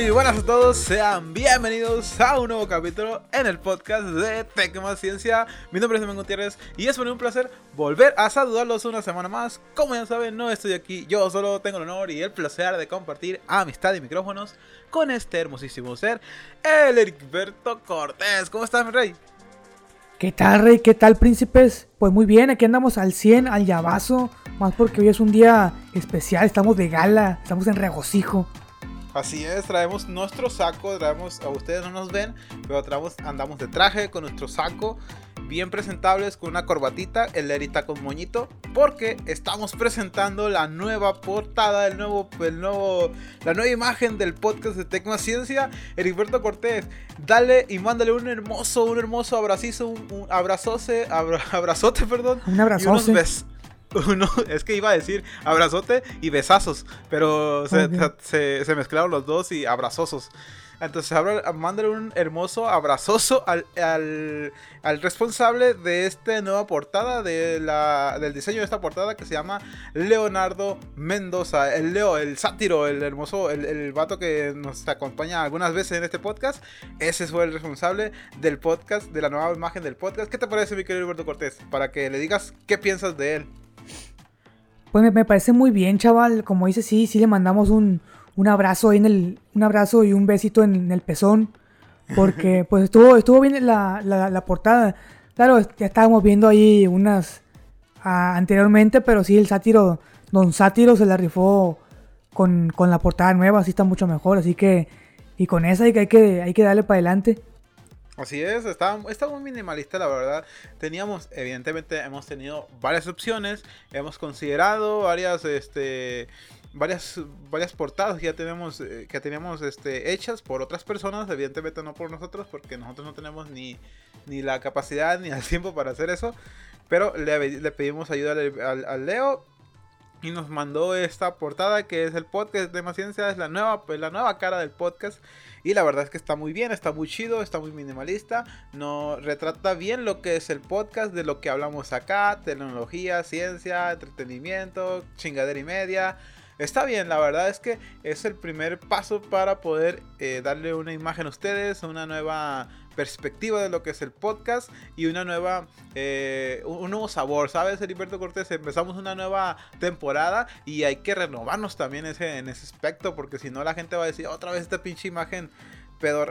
Muy buenas a todos, sean bienvenidos a un nuevo capítulo en el podcast de Tecma Ciencia. Mi nombre es Domingo Gutiérrez y es un placer volver a saludarlos una semana más. Como ya saben, no estoy aquí, yo solo tengo el honor y el placer de compartir amistad y micrófonos con este hermosísimo ser, el Ericberto Cortés. ¿Cómo estás, mi rey? ¿Qué tal, Rey? ¿Qué tal, príncipes? Pues muy bien, aquí andamos al 100, al llavazo. Más porque hoy es un día especial, estamos de gala, estamos en regocijo. Así es, traemos nuestro saco, traemos, a ustedes no nos ven, pero traemos, andamos de traje con nuestro saco, bien presentables, con una corbatita, el lerita con moñito, porque estamos presentando la nueva portada, el nuevo, el nuevo, la nueva imagen del podcast de Tecma Ciencia. Heriberto Cortés, dale y mándale un hermoso, un hermoso abracizo, un, un abrazote, abrazote, perdón. Un abrazote. Uno, es que iba a decir abrazote y besazos, pero se, se, mezclaron los dos y abrazozos. Entonces, mándale un hermoso abrazoso al, al, responsable de esta nueva portada, de la, del diseño de esta portada que se llama Leonardo Mendoza. El Leo, el sátiro, el hermoso, el, el vato que nos acompaña algunas veces en este podcast. Ese fue el responsable del podcast, de la nueva imagen del podcast. ¿Qué te parece, mi querido Alberto Cortés? Para que le digas qué piensas de él. Pues me, parece muy bien, chaval. Como dice, sí, sí le mandamos un, abrazo ahí en el. Un abrazo y un besito en, el pezón. Porque pues estuvo, estuvo bien la, la, portada. Claro, ya estábamos viendo ahí unas anteriormente, pero sí, el sátiro, Don Sátiro se la rifó con, con la portada nueva, así está mucho mejor. Así que, y con esa hay que, hay que, hay que darle para adelante. Así es, está, muy minimalista la verdad. Teníamos, evidentemente, hemos tenido varias opciones, hemos considerado varias, este, varias, varias portadas que ya tenemos, eh, que teníamos, este, hechas por otras personas, evidentemente no por nosotros, porque nosotros no tenemos ni, ni la capacidad ni el tiempo para hacer eso. Pero le, pedimos ayuda al, Leo y nos mandó esta portada que es el podcast de Más Ciencia, es la nueva, la nueva cara del podcast. Y la verdad es que está muy bien, está muy chido, está muy minimalista. No retrata bien lo que es el podcast, de lo que hablamos acá, tecnología, ciencia, entretenimiento, chingadera y media. Está bien, la verdad es que es el primer paso para poder eh, darle una imagen a ustedes, una nueva perspectiva de lo que es el podcast y una nueva, eh, un nuevo sabor, ¿sabes, Heriberto Cortés? Empezamos una nueva temporada y hay que renovarnos también ese, en ese aspecto porque si no la gente va a decir otra vez esta pinche imagen.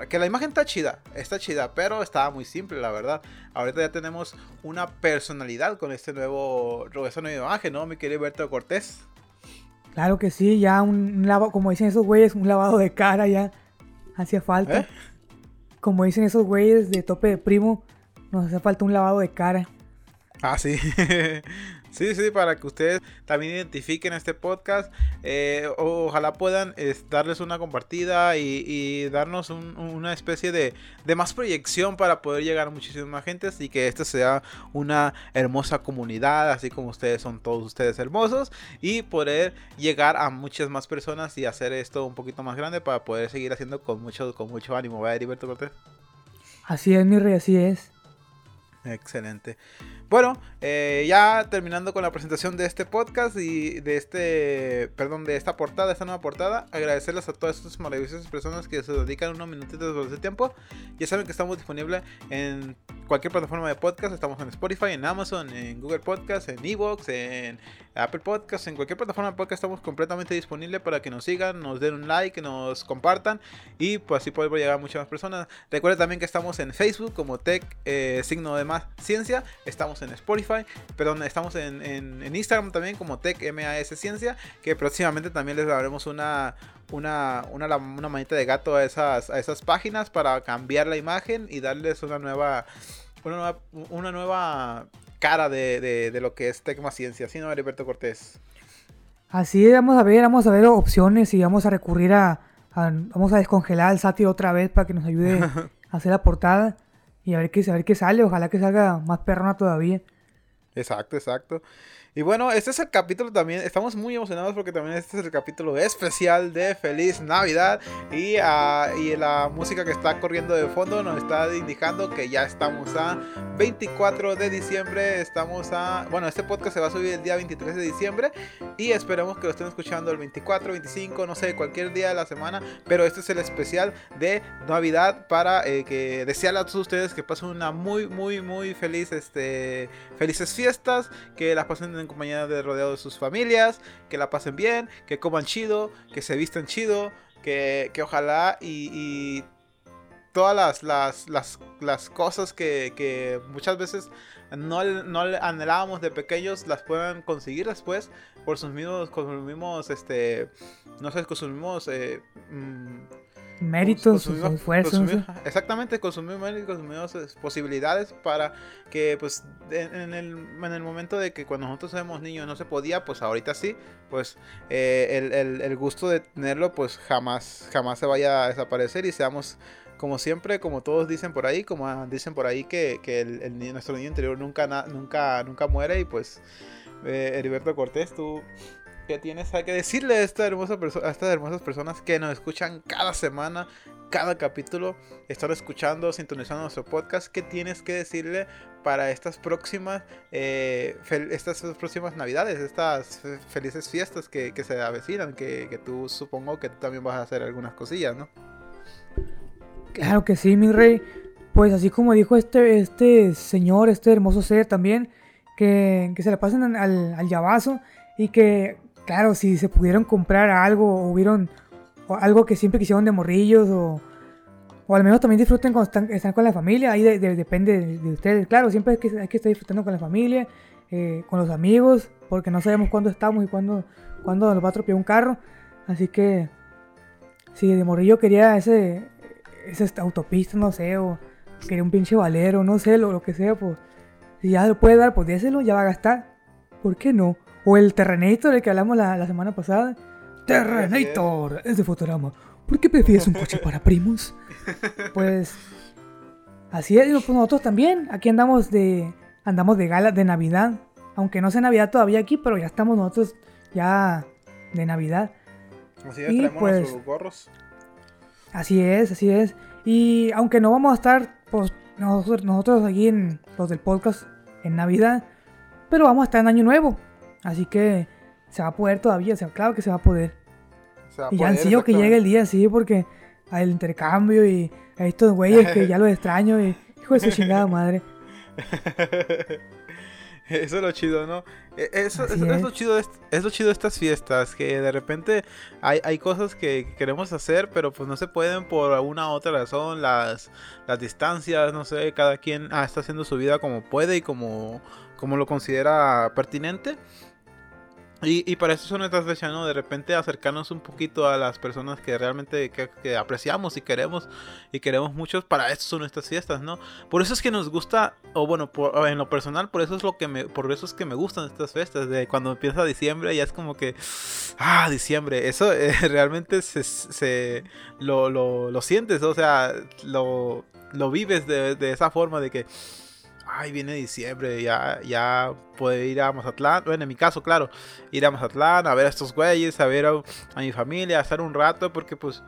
Que la imagen está chida, está chida, pero estaba muy simple, la verdad. Ahorita ya tenemos una personalidad con este nuevo, esta nueva imagen, ¿no, mi querido Heriberto Cortés? Claro que sí, ya un, lavado, como dicen esos güeyes, un lavado de cara ya hacía falta. ¿Eh? Como dicen esos güeyes de tope de primo, nos hace falta un lavado de cara. Ah, sí. Sí, sí, para que ustedes también identifiquen este podcast. Eh, ojalá puedan darles una compartida y, darnos una especie de, más proyección para poder llegar a muchísimas más gente y que esta sea una hermosa comunidad, así como ustedes son todos ustedes hermosos y poder llegar a muchas más personas y hacer esto un poquito más grande para poder seguir haciendo con mucho, con mucho ánimo. ¿Verdad, Heriberto Cortés? Así es, mi rey, así es. Excelente. Bueno, eh, ya terminando con la presentación de este podcast y de este, perdón, de esta portada, esta nueva portada, agradecerles a todas estas maravillosas personas que se dedican unos minutitos de su tiempo. Ya saben que estamos disponibles en cualquier plataforma de podcast, estamos en Spotify, en Amazon, en Google Podcast, en Evox, en Apple Podcast, en cualquier plataforma de podcast estamos completamente disponibles para que nos sigan, nos den un like, nos compartan y pues así podemos llegar a muchas más personas. Recuerden también que estamos en Facebook como Tech eh, Signo de Más Ciencia, estamos en Spotify, perdón, estamos en, en, Instagram también como Tech MAS Ciencia, que próximamente también les daremos una, una, una, una manita de gato a esas, a esas páginas para cambiar la imagen y darles una nueva, una nueva, una nueva cara de, de, lo que es Tecma Ciencia, ¿sí no, Heriberto Cortés? Así vamos a ver, vamos a ver opciones y vamos a recurrir a, vamos a descongelar el sátiro otra vez para que nos ayude a hacer la portada. Y a ver qué, a ver qué sale, ojalá que salga más perrona todavía. Exacto, exacto. Y bueno, este es el capítulo también, estamos muy emocionados porque también este es el capítulo especial de Feliz Navidad. Y, ah, y la música que está corriendo de fondo nos está indicando que ya estamos a 24 de diciembre, estamos a, bueno, este podcast se va a subir el día 23 de diciembre y esperemos que lo estén escuchando el 24, 25, no sé, cualquier día de la semana, pero este es el especial de Navidad para eh, que desearle a todos ustedes que pasen una muy, muy, muy feliz, este, felices fiestas, que las pasen en compañía de rodeado de sus familias, que la pasen bien, que coman chido, que se vistan chido, que, que ojalá y, todas las, las, las, las cosas que, que, muchas veces no, no anhelábamos de pequeños las puedan conseguir después por sus mismos, con sus mismos, este, no sé, con. Eh, mm, méritos, sus esfuerzos. exactamente, con sus méritos, con sus mismas posibilidades para que, pues, en, el, en, el, momento de que cuando nosotros éramos niños no se podía, pues ahorita sí, pues eh, el, el, el, gusto de tenerlo, pues jamás, jamás se vaya a desaparecer y seamos como siempre, como todos dicen por ahí, como dicen por ahí que, que el, nuestro niño interior nunca, nunca, nunca muere y pues eh, Heriberto Cortés, tú ¿Qué tienes que decirle a, estas hermosas personas que nos escuchan cada semana, cada capítulo, están escuchando, sintonizando nuestro podcast? ¿Qué tienes que decirle para estas próximas, eh, estas próximas navidades, estas felices fiestas que, se avecinan? Que, que, tú supongo que tú también vas a hacer algunas cosillas, ¿no? Claro que sí, mi rey. Pues así como dijo este, este señor, este hermoso ser también, que, que se le pasen al, al llavazo y que claro, si se pudieron comprar algo o hubieron algo que siempre quisieron de morrillos o, o al menos también disfruten cuando están, con la familia, ahí depende de, ustedes. Claro, siempre hay que, hay que estar disfrutando con la familia, eh, con los amigos, porque no sabemos cuándo estamos y cuándo, cuándo nos va a atropellar un carro. Así que si de morrillo quería ese, esa autopista, no sé, o quería un pinche valero, no sé, lo, lo que sea, pues si ya lo puede dar, pues déselo, ya va a gastar. ¿Por qué no? O el Terrenator, del que hablamos la, semana pasada. Terrenator, es de Fotorama. ¿Por qué prefieres un coche para primos? Pues así es, pues nosotros también. Aquí andamos de andamos de gala de Navidad. Aunque no sea Navidad todavía aquí, pero ya estamos nosotros ya de Navidad. Así es, y pues, gorros. Así es, así es. Y aunque no vamos a estar pues, nosotros, nosotros aquí en los del podcast en Navidad, pero vamos a estar en Año Nuevo. Así que se va a poder todavía, o sea, claro que se va a poder. y ya ansío que llegue el día, sí, porque el intercambio y a estos güeyes que ya los extraño y hijo de su chingada madre. Eso es lo chido, ¿no? E, eso, es. lo chido de, es lo chido de estas fiestas, que de repente hay, hay cosas que queremos hacer, pero pues no se pueden por alguna otra razón, las, las distancias, no sé, cada quien ah, está haciendo su vida como puede y como, como lo considera pertinente. Y, para eso son nuestras fechas, ¿no? De repente acercarnos un poquito a las personas que realmente que, apreciamos y queremos y queremos mucho. Para eso son nuestras fiestas, ¿no? Por eso es que nos gusta, o bueno, en lo personal, por eso es lo que me, por eso es que me gustan estas fiestas. De cuando empieza diciembre ya es como que, ah, diciembre. Eso eh, realmente se, lo, lo, sientes, o sea, lo, lo vives de, de esa forma de que ay, viene diciembre, ya, ya puedo ir a Mazatlán. Bueno, en mi caso, claro, ir a Mazatlán, a ver a estos güeyes, a ver a, mi familia, a estar un rato, porque pues,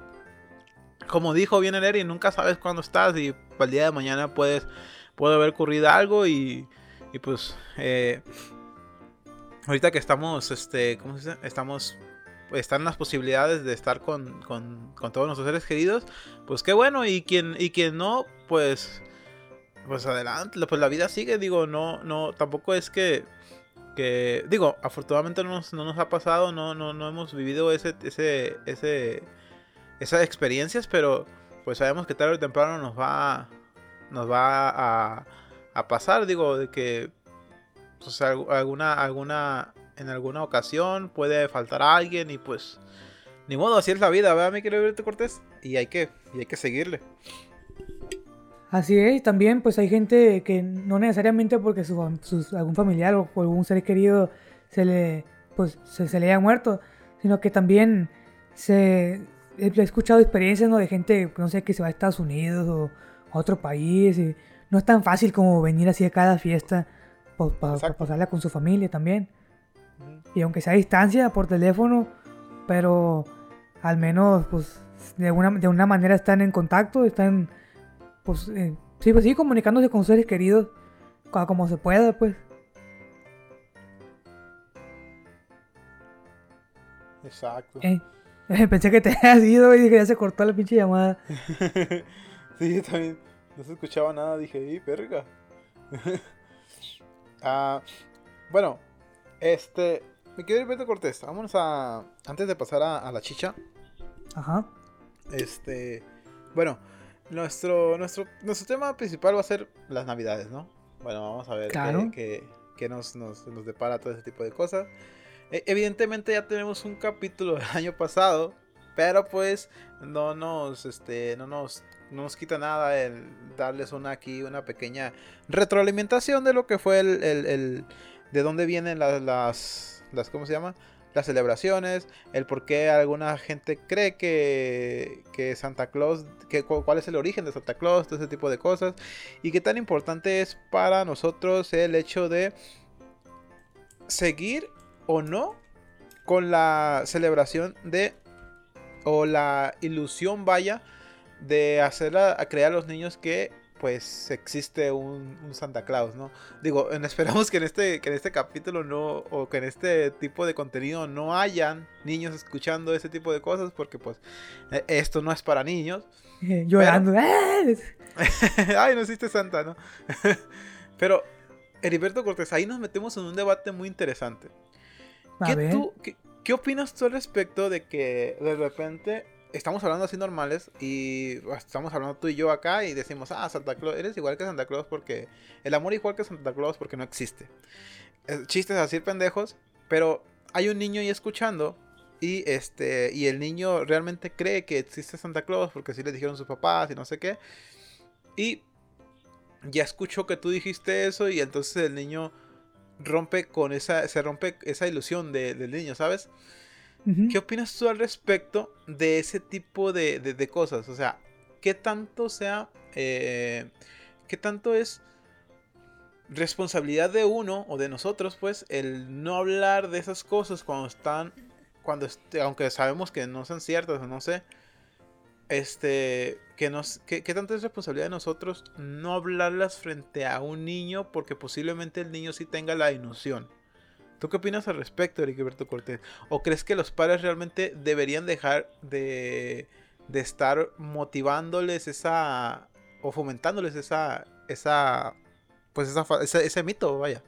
como dijo bien el Eri, nunca sabes cuándo estás y para el día de mañana puedes, puede haber ocurrido algo y, y pues, eh, ahorita que estamos, este, ¿cómo se dice? Estamos están las posibilidades de estar con, con, con, todos nuestros seres queridos, pues qué bueno, y quien, y quien no, pues pues adelante, pues la vida sigue, digo, no, no, tampoco es que, que digo, afortunadamente no nos, no nos ha pasado, no, no, no hemos vivido ese, ese, ese, esas experiencias, pero pues sabemos que tarde o temprano nos va, nos va a, a pasar, digo, de que pues, alguna, alguna, en alguna ocasión puede faltar a alguien y pues, ni modo, así es la vida, ¿verdad, mi querido Cortés? Y hay que, y hay que seguirle. Así es, también pues hay gente que no necesariamente porque su, algún familiar o, algún ser querido se le, pues, se, le haya muerto, sino que también se, he escuchado experiencias ¿no? de gente, no sé, que se va a Estados Unidos o a otro país y no es tan fácil como venir así a cada fiesta para pasarla con su familia también. Y aunque sea a distancia, por teléfono, pero al menos, pues, de una, de una manera están en contacto, están, pues, eh, sí, pues sí, comunicándose con sus seres queridos, como se pueda, pues. Exacto. Eh, pensé que te habías ido y dije, ya se cortó la pinche llamada. sí, yo también no se escuchaba nada, dije, ¡y verga! ah, bueno, este, me quiero ir Beto Cortés, vámonos a, antes de pasar a, la chicha. Ajá. Este, bueno, nuestro, nuestro, nuestro tema principal va a ser las navidades, ¿no? Bueno, vamos a ver qué, nos, nos, nos depara todo ese tipo de cosas. E, evidentemente ya tenemos un capítulo del año pasado, pero pues no nos, este, no nos, no nos quita nada el darles una aquí, una pequeña retroalimentación de lo que fue el, el, de dónde vienen las, las, las, ¿cómo se llama? Las celebraciones, el por qué alguna gente cree que, que Santa Claus, que, cuál es el origen de Santa Claus, todo ese tipo de cosas, y qué tan importante es para nosotros el hecho de seguir o no con la celebración de o la ilusión vaya de hacer a, crear a los niños que pues existe un, Santa Claus, ¿no? Digo, esperamos que en este que en este capítulo no o que en este tipo de contenido no hayan niños escuchando ese tipo de cosas porque pues e, esto no es para niños. Llorando. Ay, no existe Santa, ¿no? Pero Heriberto Cortés, ahí nos metemos en un debate muy interesante. ¿Qué, opinas tú al respecto de que de repente estamos hablando así normales y estamos hablando tú y yo acá y decimos, ah, Santa Claus, eres igual que Santa Claus porque el amor igual que Santa Claus porque no existe. Eh, chistes así pendejos, pero hay un niño ahí escuchando y este y el niño realmente cree que existe Santa Claus porque así le dijeron sus papás y no sé qué. Y ya escuchó que tú dijiste eso y entonces el niño rompe con esa, se rompe esa ilusión del niño, ¿sabes? ¿Qué opinas tú al respecto de ese tipo de, cosas? O sea, ¿qué tanto sea, eh, qué tanto es responsabilidad de uno o de nosotros, pues, el no hablar de esas cosas cuando están, cuando, aunque sabemos que no son ciertas o no sé, este, que, tanto es responsabilidad de nosotros no hablarlas frente a un niño porque posiblemente el niño sí tenga la ilusión. ¿Tú qué opinas al respecto, Heriberto Cortés? ¿O crees que los padres realmente deberían dejar de, de estar motivándoles esa, o fomentándoles esa, esa, pues esa, ese, ese mito, vaya?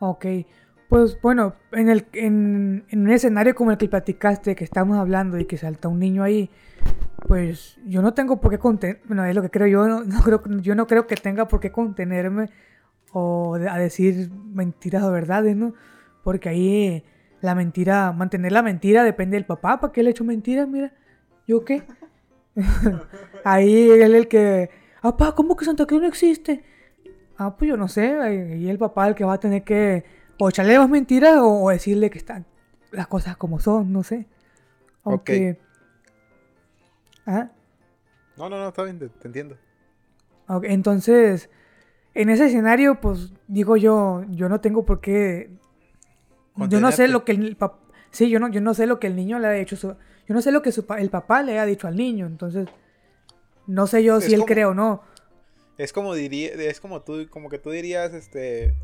Ok, pues bueno, en, el, en, en, un escenario como el que platicaste, que estamos hablando y que salta un niño ahí, pues yo no tengo por qué contenerme, bueno, es lo que creo yo, no, creo, yo no creo que tenga por qué contenerme o a decir mentiras o verdades, ¿no? Porque ahí la mentira, mantener la mentira depende del papá, ¿para qué le he hecho mentiras? Mira, ¿yo qué? ahí él el que, papá, ¿cómo que Santa Cruz no existe? Ah, pues yo no sé, ahí el papá el que va a tener que o echarle más mentiras o, decirle que están las cosas como son, no sé. Aunque... ¿Ah? No, no, no, está bien, te, entiendo. entonces, en ese escenario, pues digo yo, yo no tengo por qué... Yo no sé lo que el papá... Sí, yo no, yo no sé lo que el niño le ha dicho. yo no sé lo que el papá le ha dicho al niño. Entonces, no sé yo si él cree o no. Es como diría, es como tú, como que tú dirías, este,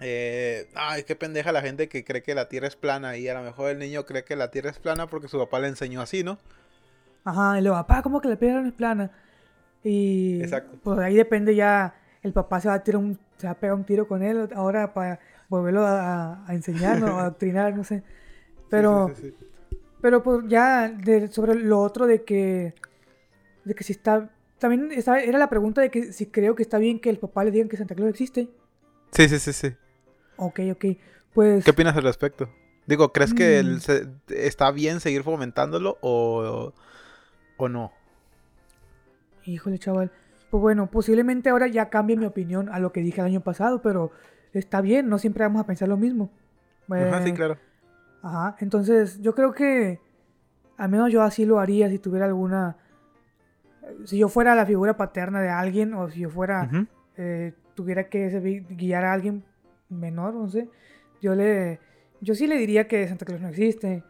eh, ay, qué pendeja la gente que cree que la Tierra es plana y a lo mejor el niño cree que la Tierra es plana porque su papá le enseñó así, ¿no? Ajá, y luego, papá, ¿cómo que la Tierra no es plana? Y Exacto. pues ahí depende ya, el papá se va a tirar un, se va a pegar un tiro con él ahora para volverlo a, a enseñar o a adoctrinar, no sé. Pero, pero pues ya sobre lo otro de que, de que si está, también era la pregunta de que si creo que está bien que el papá le diga que Santa Claus existe. Sí, sí, sí, sí. Ok, ok. Pues... ¿Qué opinas al respecto? Digo, ¿crees que mm. está bien seguir fomentándolo o, o no? Híjole, chaval. Pues bueno, posiblemente ahora ya cambie mi opinión a lo que dije el año pasado, pero está bien, no siempre vamos a pensar lo mismo. ajá, sí, eh, claro. Ajá, entonces yo creo que al menos yo así lo haría si tuviera alguna... Si yo fuera la figura paterna de alguien o si yo fuera... Eh, tuviera que guiar a alguien menor, no sé, yo le, yo sí le diría que Santa Claus no existe.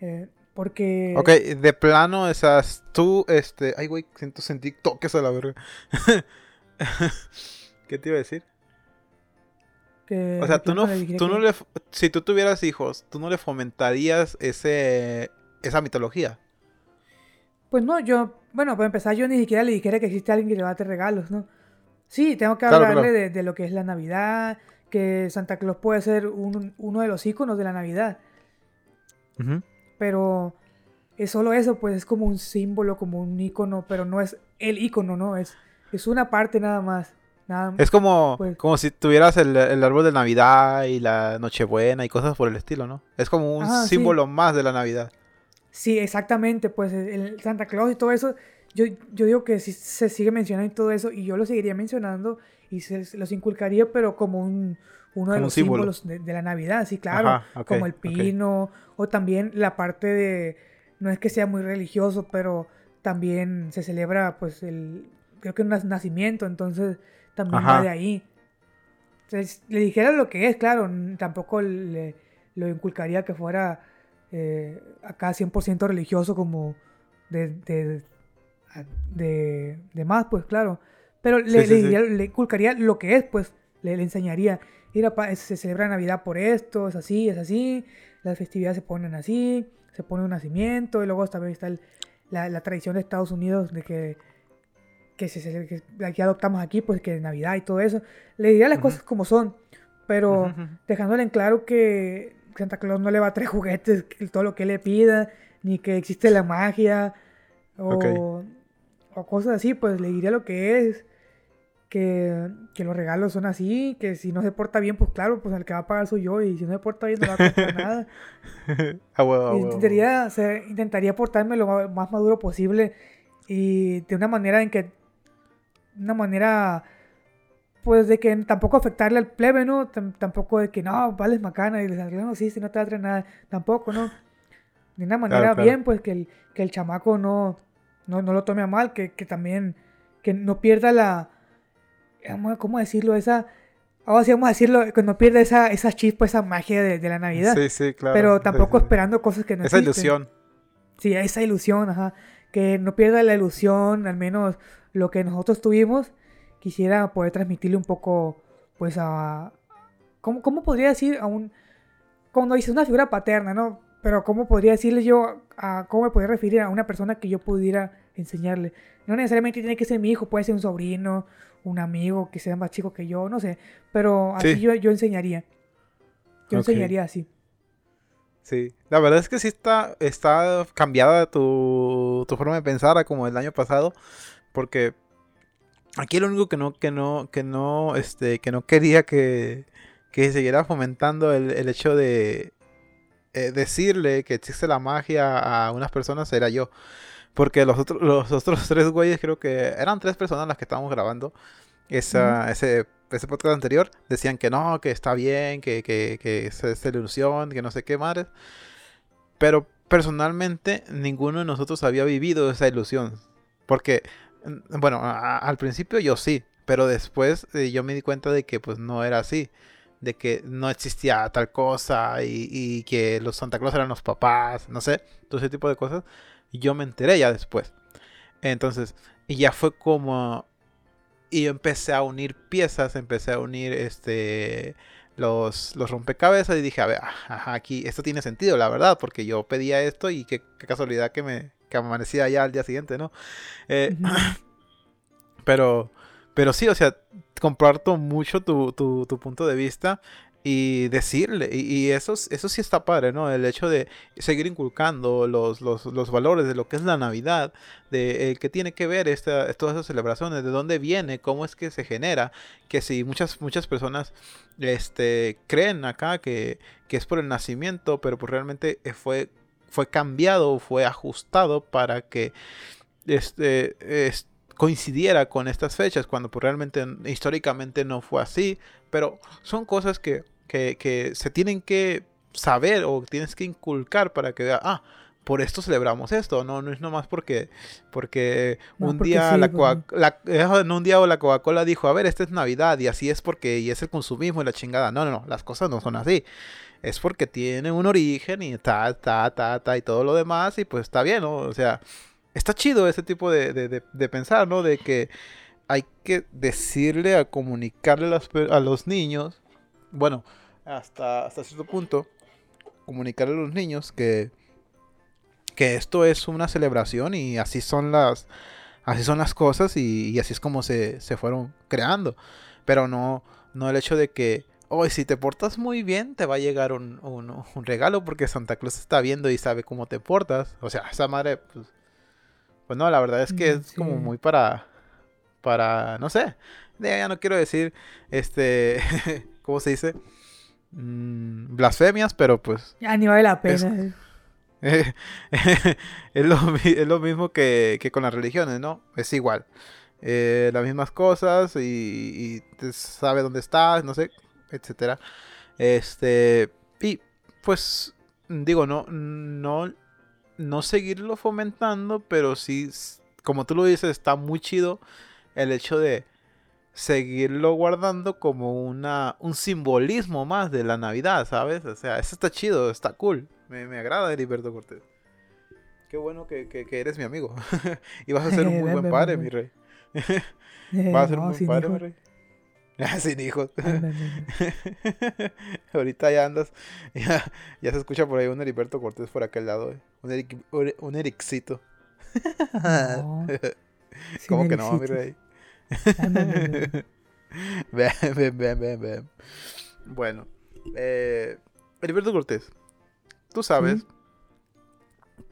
Eh, porque... Ok, de plano, esas, tú, este... Ay, güey, siento sentir toques a la verga. ¿Qué te iba a decir? que O sea, tú no, tú no le... Si tú tuvieras hijos, tú no le fomentarías ese... Esa mitología. Pues no, yo, bueno, para empezar, yo ni siquiera le dijera que existe alguien que le va a dar regalos, ¿no? Sí, tengo que Claro, hablarle claro. De, de lo que es la Navidad, que Santa Claus puede ser un- uno de los íconos de la Navidad, Ujú. Pero es solo eso, pues es como un símbolo, como un ícono, pero no es el ícono, ¿no? Es, es una parte nada más. Nada, Es como, Pues- como si tuvieras el, el árbol de Navidad y la Nochebuena y cosas por el estilo, ¿no? Es como un Ajá, sí. símbolo más de la Navidad. Sí, exactamente, pues el Santa Claus y todo eso, yo, yo digo que sí se sigue mencionando y todo eso, y yo lo seguiría mencionando y se los inculcaría, pero como un, uno de los símbolo. símbolos de, de la Navidad, sí, claro, Ajá, como el pino, o también la parte de, no es que sea muy religioso, pero también se celebra, pues, el, creo que un nacimiento, entonces también Ajá. va de ahí. Entonces, le dijera lo que es, claro, tampoco le, lo inculcaría que fuera eh, acá 100% religioso como de, de, de, de más, pues claro. Pero le, Sí, sí, le sí. diría- le inculcaría lo que es, pues le, le enseñaría. Mira, se celebra Navidad por esto, es así, es así, las festividades se ponen así, se pone un nacimiento, y luego también está el- la, la tradición de Estados Unidos de que, que, se, que aquí adoptamos aquí, pues que Navidad y todo eso. Le diría las Ujú. cosas como son, pero Ujú, ujú. dejándole en claro que Santa Claus no le va a traer juguetes, que todo lo que le pida, ni que existe la magia, o, Ok. o cosas así, pues le diría lo que es, que, que los regalos son así, que si no se porta bien, pues claro, pues el que va a pagar soy yo, y si no se porta bien no va a comprar nada. A huevo, a Y huevo. intentaría, ser- intentaría portarme lo más maduro posible y de una manera en que, una manera, pues de que tampoco afectarle al plebe, ¿no? Tam- tampoco de que no, vales macana y les no, sí, si no te va a traer nada, tampoco, ¿no? De una manera claro. bien, pues que el, que el chamaco no, no, no lo tome a mal, que, que también, que no pierda la, ¿cómo- ¿cómo decirlo? Esa, ahora sí vamos a decirlo, que no pierda esa, esa chispa, esa magia de, de la Navidad. Sí, sí, claro. Pero Sí, tampoco sí. esperando cosas que no Esa existen. ilusión. Sí, esa ilusión, ajá. Que no pierda la ilusión, al menos lo que nosotros tuvimos. Quisiera poder transmitirle un poco, pues a... ¿Cómo, cómo podría decir a un... Cuando dices una figura paterna, ¿no? Pero ¿cómo podría decirle yo a... ¿Cómo me podría referir a una persona que yo pudiera enseñarle? No necesariamente tiene que ser mi hijo, puede ser un sobrino, un amigo que sea más chico que yo, no sé. Pero así Sí. yo, yo enseñaría. Yo enseñaría así. Sí, la verdad es que sí está, está cambiada tu, tu forma de pensar a como el año pasado, porque aquí lo único que no, que no, que no, este, que no quería que, que siguiera fomentando el, el hecho de eh, decirle que existe la magia a unas personas era yo. Porque los otros, los otros tres güeyes, creo que eran tres personas las que estábamos grabando esa, ese, ese podcast anterior, decían que no, que está bien, que, que, que es, es ilusión, que no sé qué madres. Pero personalmente ninguno de nosotros había vivido esa ilusión. Porque, mm, bueno, a- al principio yo sí, pero después eh, yo me di cuenta de que pues no era así. De que no existía tal cosa y, y que los Santa Claus eran los papás, no sé, todo ese tipo de cosas. Y yo me enteré ya después. Entonces, y ya fue como... Y yo empecé a unir piezas, empecé a unir este los, los rompecabezas y dije, a ver, ajá, aquí esto tiene sentido, la verdad, porque yo pedía esto y qué, qué casualidad que me que amanecía ya al día siguiente, ¿no? Eh, pero, pero sí, o sea, comparto mucho tu, tu, tu punto de vista y decirle, y, eso, es- eso sí está padre, ¿no? El hecho de seguir inculcando los, los, los valores de lo que es la Navidad, de eh, qué tiene que ver esta, todas esas celebraciones, de dónde viene, cómo es que se genera, que si muchas, muchas personas este, creen acá que, que es por el nacimiento, pero pues realmente eh, fue, fue cambiado, fue ajustado para que este, es- coincidiera con estas fechas, cuando pues realmente históricamente no fue así, pero son cosas que, que, que se tienen que saber o tienes que inculcar para que vea, ah, por esto celebramos esto, no, no es nomás porque, porque No, un porque día sí, la, Coca- la- eh, no, un día la Coca-Cola dijo, a ver, esta es Navidad y así es porque y es el consumismo y la chingada. No, no, no, las cosas no son así. Es porque tiene un origen y ta, ta, ta, ta y todo lo demás y pues está bien, ¿no? O sea, está chido ese tipo de, de, de- de pensar, ¿no? De que hay que decirle, a comunicarle a los niños, bueno, hasta, hasta cierto punto, comunicarle a los niños que, que esto es una celebración y así son las, así son las cosas y, y así es como se, se fueron creando. Pero no, no el hecho de que, hoy si te portas muy bien, te va a llegar un, un- un regalo porque Santa Claus está viendo y sabe cómo te portas. O sea, esa madre, pues, pues no, la verdad es que Mm, es como muy para, para, no sé, ya no quiero decir, este, ¿cómo se dice? Mm, blasfemias, pero pues Ya ni vale la Es- pena. eh, es, lo, es lo mismo que, que con las religiones, ¿no? Es igual. Eh, las mismas cosas y, y te sabe dónde estás, no sé, etcétera. Este, y pues digo, no, no, no seguirlo fomentando, pero sí, como tú lo dices, está muy chido el hecho de seguirlo guardando como una, un simbolismo más de la Navidad, ¿sabes? O sea, eso está chido, está cool. Me, me agrada Heriberto Cortés. Qué bueno que, que- que eres mi amigo. y vas a ser un muy buen padre, mi rey. Eh, Vas a ser un buen padre, mi rey. Ah, Sin hijos. Ven. Ahorita ya andas. Ya, ya se escucha por ahí un Heriberto Cortés por aquel lado. eh. Un, Eric, un- Ericito. No, ¿Cómo que no, mi rey? Bueno, eh, Heriberto Cortés, tú sabes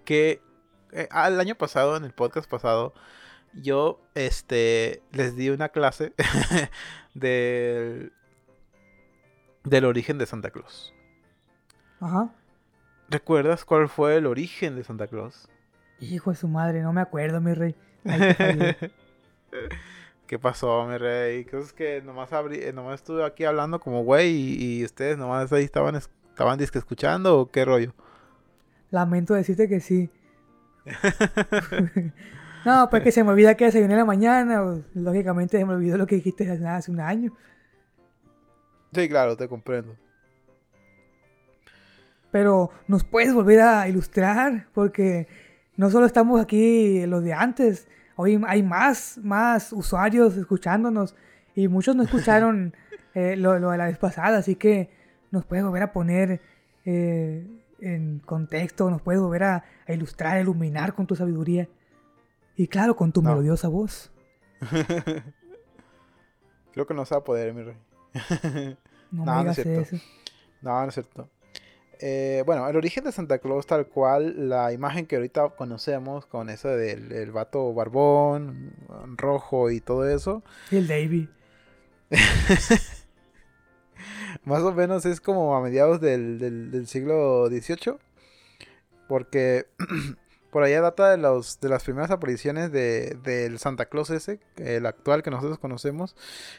que eh, al año pasado, en el podcast pasado, yo este, les di una clase del, del origen de Santa Claus. Ajá. ¿Recuerdas cuál fue el origen de Santa Claus? Hijo de su madre, no me acuerdo, mi rey. ¿Qué pasó, mi rey? Es que nomás, abrí, eh, nomás estuve aquí hablando como güey y, y ustedes nomás ahí estaban, es- estaban disque escuchando o qué rollo. Lamento decirte que sí. no, pues que se me olvida que desayuné en la mañana. lógicamente se me olvidó lo que dijiste hace hace un año. Sí, claro, te comprendo. Pero nos puedes volver a ilustrar porque no solo estamos aquí los de antes, hoy hay más, más usuarios escuchándonos y muchos no escucharon eh, lo, lo de la vez pasada, así que nos puedes volver a poner eh, en contexto, nos puedes volver a, a ilustrar, a iluminar con tu sabiduría y claro, con tu No. melodiosa voz. Creo que no se va a poder, mi rey. No, No, no me es digas cierto. eso. No, no es cierto. Eh, bueno, el origen de Santa Claus, tal cual, la imagen que ahorita conocemos con eso del el vato barbón, rojo y todo eso, Y el Davey. más o menos es como a mediados del, del- del siglo XVIII, porque por allá data de, los, de las primeras apariciones de, del Santa Claus ese, el actual que nosotros conocemos,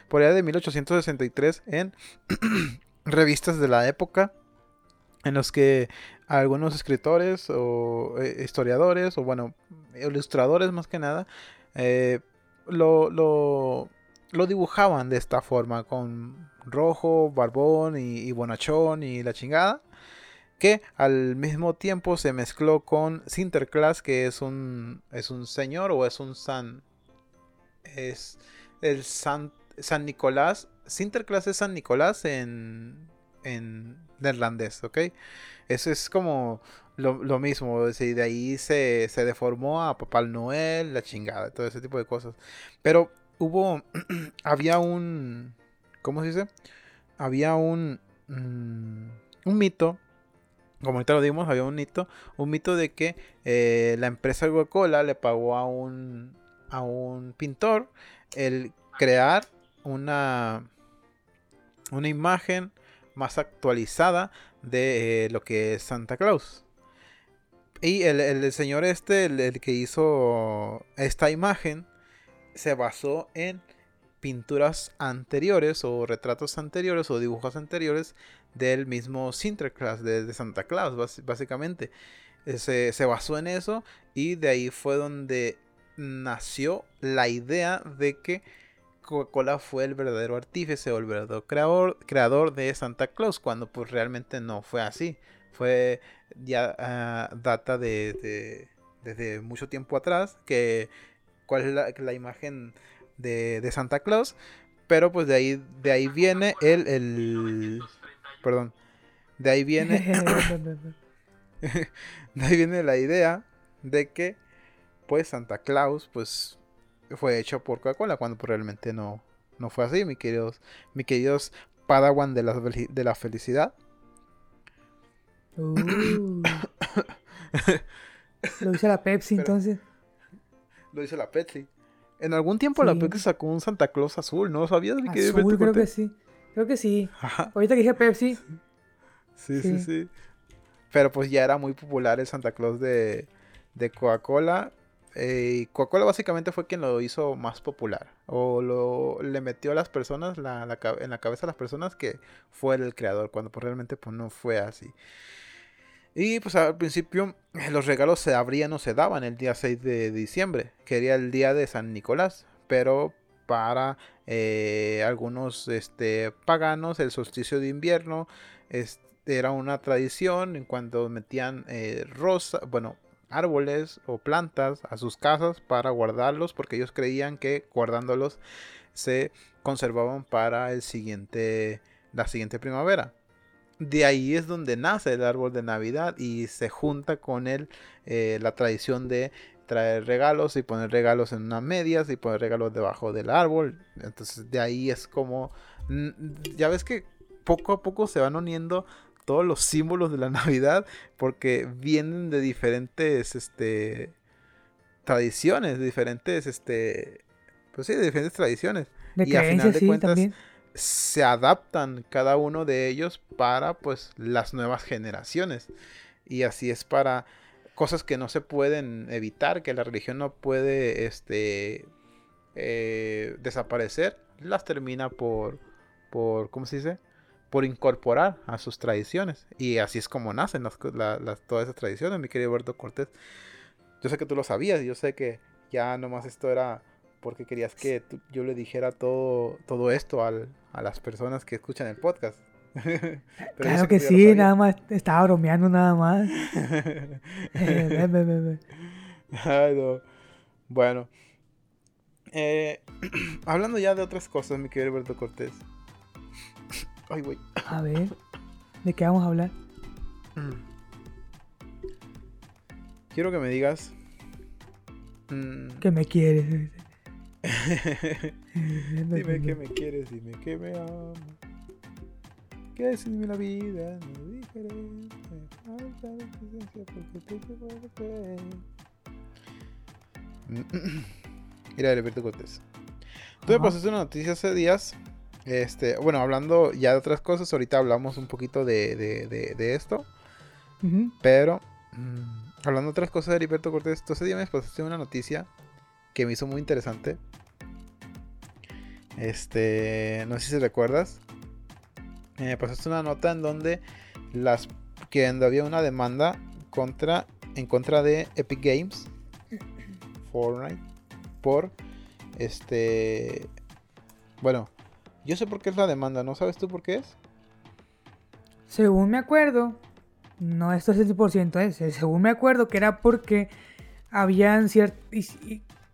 por allá de 1863 en revistas de la época, en los que algunos escritores o eh, historiadores, o bueno, ilustradores más que nada, eh, lo, lo, dibujaban de esta forma, con rojo, barbón y, y bonachón y la chingada. Que al mismo tiempo se mezcló con Sinterklaas, que es un, es un señor o es un san. Es el San, San Nicolás. Sinterklaas es San Nicolás en, en neerlandés, ¿ok? Eso es como lo, lo mismo. sí, de ahí se, se deformó a Papá Noel, la chingada, todo ese tipo de cosas. Pero hubo. había un. ¿Cómo se dice? Había un. mm, un mito. Como ahorita lo dimos, había un mito. Un mito de que eh, la empresa Coca-Cola le pagó a un. a un pintor el crear una. una imagen más actualizada de eh, lo que es Santa Claus. Y el, el señor este, el, que hizo esta imagen, se basó en pinturas anteriores o retratos anteriores o dibujos anteriores del mismo Sinterklaas, de, de Santa Claus, básicamente. se, se basó en eso y de ahí fue donde nació la idea de que Coca-Cola fue el verdadero artífice o el verdadero creador, creador de Santa Claus, cuando pues realmente no fue así. Fue ya ah, data de, desde mucho tiempo atrás, que cuál es la, imagen de, de, Santa Claus, pero pues de ahí, de ahí viene el, el perdón, de ahí viene, de ahí viene la idea de que pues Santa Claus pues fue hecho por Coca-Cola cuando realmente no, no fue así, mis queridos, mis queridos Padawan de la, de la felicidad. Uh. lo hizo la Pepsi entonces. Lo hizo la Pepsi. En algún tiempo la Pepsi sacó un Santa Claus azul, ¿no? ¿Sabías? Azul, creo que sí. Creo que sí. Ahorita que dije Pepsi. Sí, sí, sí, Pero pues ya era muy popular el Santa Claus de, de Coca-Cola. Eh, Coca-Cola básicamente fue quien lo hizo más popular. O lo, le metió a las personas, en la cabeza a las personas que fue el creador. Cuando pues, realmente pues no fue así. Y pues al principio eh, los regalos se abrían o se daban el día 6 de diciembre, que era el día de San Nicolás. Pero para eh, algunos este, paganos el solsticio de invierno era una tradición en cuanto metían rosa, bueno, árboles o plantas a sus casas para guardarlos porque ellos creían que guardándolos se conservaban para el siguiente la siguiente primavera. De ahí es donde nace el árbol de Navidad y se junta con él eh, la tradición de traer regalos y poner regalos en unas medias y poner regalos debajo del árbol. Entonces de ahí es como ya ves que poco a poco se van uniendo todos los símbolos de la Navidad porque vienen de diferentes este tradiciones, de diferentes este pues sí, de diferentes tradiciones. y a final de cuentas se adaptan cada uno de ellos para pues las nuevas generaciones. Y así es para cosas que no se pueden evitar, que la religión no puede este eh, desaparecer, las termina por por ¿cómo se dice? Por incorporar a sus tradiciones. Y así es como nacen las, todas esas tradiciones, mi querido Alberto Cortés. Yo sé que tú lo sabías, yo sé que ya nomás esto era porque querías que yo le dijera todo, todo esto al, a las personas que escuchan el podcast. claro que, sí, nada más estaba bromeando nada más. Eh, bueno, eh, hablando ya de otras cosas, mi querido Alberto Cortés. Ay, güey. A ver, ¿de qué vamos a hablar? Mm. Quiero que me digas. Mm, que me quieres. dime que me quieres, dime que me amas. Que sin mí la vida no diferente. Falta de presencia porque te quiero Mira, Alberto Cortés. Tú me pasaste una noticia hace días este, bueno, hablando ya de otras cosas, ahorita hablamos un poquito de, esto. Pero, mm, hablando de otras cosas de Heriberto Cortés, ese día me pasaste una noticia que me hizo muy interesante. Este, no sé si recuerdas. Me pasaste una nota en donde las que había una demanda contra en contra de Epic Games Fortnite por este bueno yo sé por qué es la demanda, ¿no sabes tú por qué es? Según me acuerdo, no esto es el 100%, ¿eh? según me acuerdo que era porque habían ciertos...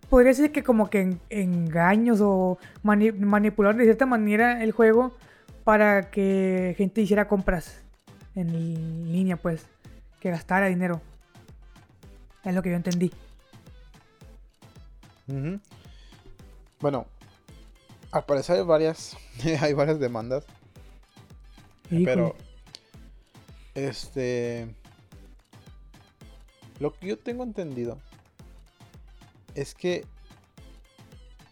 Podría ser que como que engaños o manipular de cierta manera el juego para que gente hiciera compras en línea, pues, que gastara dinero. Es lo que yo entendí. Bueno, al parecer hay varias, hay varias demandas. Pero, este, lo que yo tengo entendido es que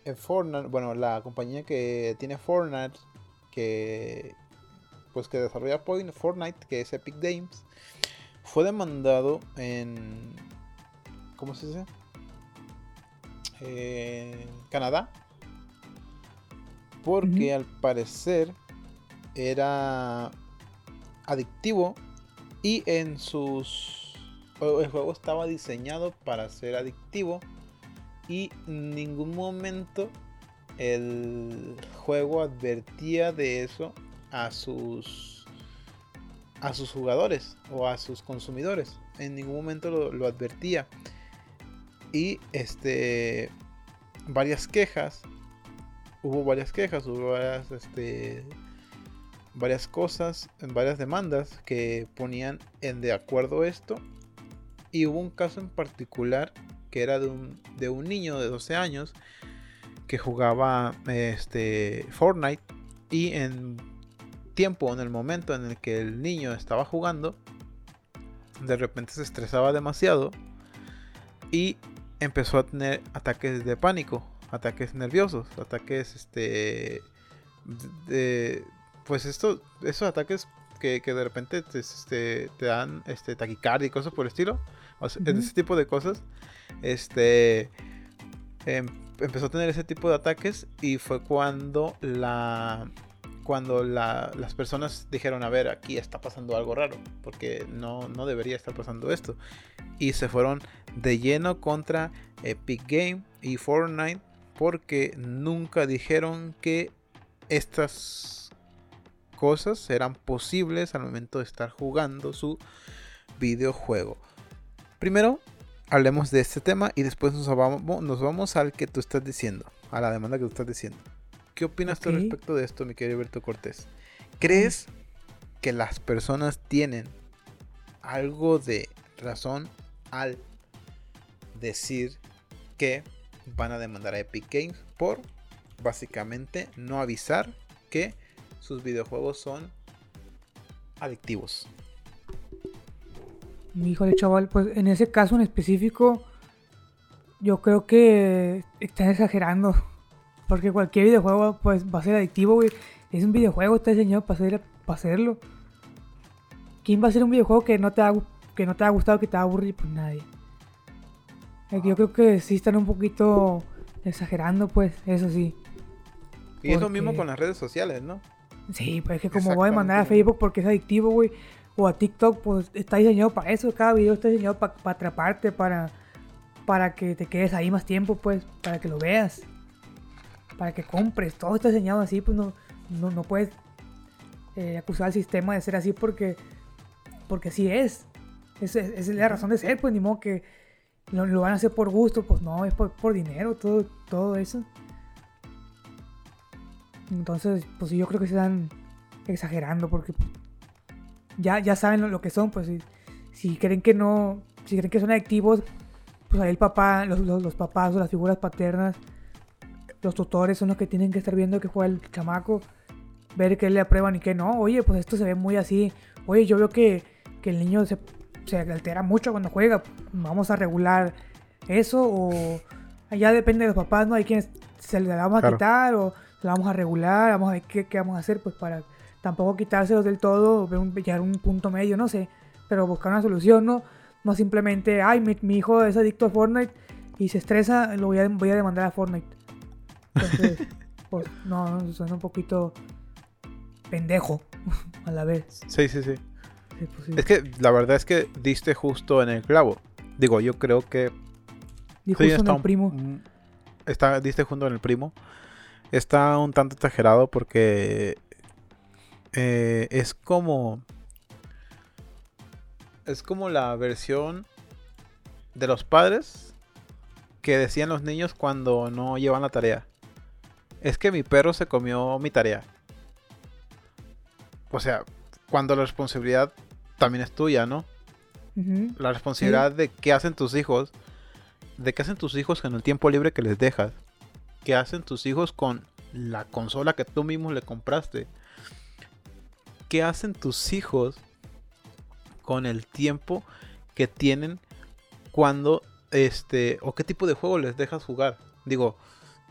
en Fortnite, bueno, la compañía que tiene Fortnite, que pues que desarrolla Fortnite, que es Epic Games, fue demandado en, ¿cómo se dice? En Canadá porque al parecer era adictivo y en sus el juego estaba diseñado para ser adictivo y en ningún momento el juego advertía de eso a sus a sus jugadores o a sus consumidores. En ningún momento lo, advertía. Y este varias quejas. Hubo varias quejas, hubo varias este varias cosas, varias demandas que ponían en de acuerdo esto. Y hubo un caso en particular que era de un, de un niño de 12 años que jugaba este, Fortnite y en tiempo, en el momento en el que el niño estaba jugando, de repente se estresaba demasiado y empezó a tener ataques de pánico, ataques nerviosos, ataques este de, pues esto, esos ataques que, de repente te, este, te dan este, taquicardia y cosas por el estilo, o ese tipo de cosas, este, em, empezó a tener ese tipo de ataques y fue cuando la cuando las personas dijeron, a ver, aquí está pasando algo raro, porque no, no debería estar pasando esto. Y se fueron de lleno contra Epic Game y Fortnite, porque nunca dijeron que estas cosas eran posibles al momento de estar jugando su videojuego. Primero, hablemos de este tema y después nos vamos, nos vamos al que tú estás diciendo, a la demanda que tú estás diciendo. ¿Qué opinas tú respecto de esto, mi querido Alberto Cortés? ¿Crees que las personas tienen algo de razón al decir que van a demandar a Epic Games por básicamente no avisar que sus videojuegos son adictivos? Híjole, chaval, pues en ese caso en específico, yo creo que están exagerando. Porque cualquier videojuego pues va a ser adictivo, güey. Es un videojuego, está diseñado para, hacerlo. ¿Quién va a hacer un videojuego que no te ha, que no te ha gustado, que te va a? Pues nadie. Yo creo que sí están un poquito exagerando, pues, eso sí. Y es lo mismo con las redes sociales, ¿no? Sí, pues es que como voy a mandar a Facebook porque es adictivo, güey o a TikTok, pues está diseñado para eso. Cada video está diseñado para atraparte, para, para que te quedes ahí más tiempo, pues, para que lo veas, para que compres. Todo está diseñado así, pues no, no, puedes eh, acusar al sistema de ser así porque, porque así es. Esa es, la razón de ser, pues ni modo que lo, van a hacer por gusto, pues no, es por, por dinero, todo, todo eso. Entonces, pues yo creo que se están exagerando porque ya, ya saben lo, que son, pues si, creen que no, si creen que son adictivos, pues ahí el papá, los, los, papás o las figuras paternas, los tutores son los que tienen que estar viendo que juega el chamaco, ver qué le aprueban y qué no. Oye, pues esto se ve muy así. Oye, yo veo que, el niño se, se, altera mucho cuando juega. Vamos a regular eso o allá depende de los papás, ¿no? Hay quienes se le vamos a quitar o se la vamos a regular, vamos a ver qué, qué vamos a hacer pues para tampoco quitárselos del todo, llegar un punto medio, no sé, pero buscar una solución, ¿no? No simplemente, ay, mi, hijo es adicto a Fortnite y se estresa, lo voy a, voy a demandar a Fortnite. Entonces, pues no, suena un poquito pendejo a la vez. Sí, sí, sí. Pues es que la verdad es que diste justo en el clavo. Digo, yo creo que... Dijo justo en el primo. Está, diste junto en el primo. Está un tanto exagerado porque eh, es como. Es como la versión de los padres que decían los niños cuando no llevan la tarea. Es que mi perro se comió mi tarea. O sea, cuando la responsabilidad también es tuya, ¿no? La responsabilidad de qué hacen tus hijos, de qué hacen tus hijos en el tiempo libre que les dejas, qué hacen tus hijos con la consola que tú mismo le compraste, qué hacen tus hijos con el tiempo que tienen cuando este o qué tipo de juego les dejas jugar. Digo,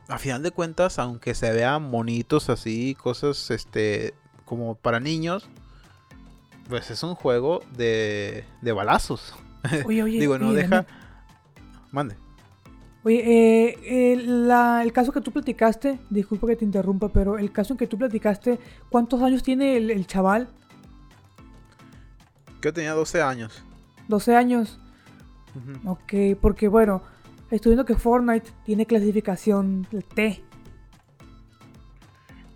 a final de cuentas, aunque se vean bonitos así, cosas este como para niños, pues es un juego de, de balazos. Oye, oye, Digo, no deja. Mande. Oye, eh, el caso que tú platicaste, disculpa que te interrumpa, pero el caso en que tú platicaste, ¿cuántos años tiene el, chaval? Que tenía 12 años. 12 años. Ujú. Ok, porque bueno, estoy viendo que Fortnite tiene clasificación T.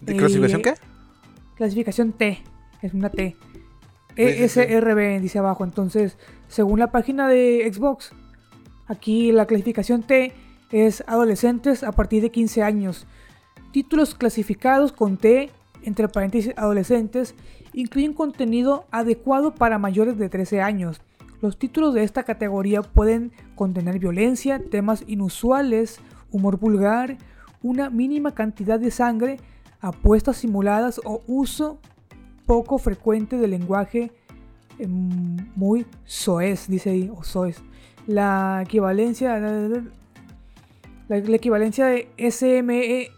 ¿De clasificación Eh, qué? Clasificación T. Es una T. Sí, sí, sí. ESRB dice abajo. Entonces, según la página de Xbox, aquí la clasificación T es adolescentes a partir de 15 años. Títulos clasificados con T, entre paréntesis adolescentes, incluyen contenido adecuado para mayores de 13 años. Los títulos de esta categoría pueden contener violencia, temas inusuales, humor vulgar, una mínima cantidad de sangre, apuestas simuladas o uso poco frecuente del lenguaje eh, muy soez, dice ahí, o soez. La equivalencia, la, la equivalencia de SMECCV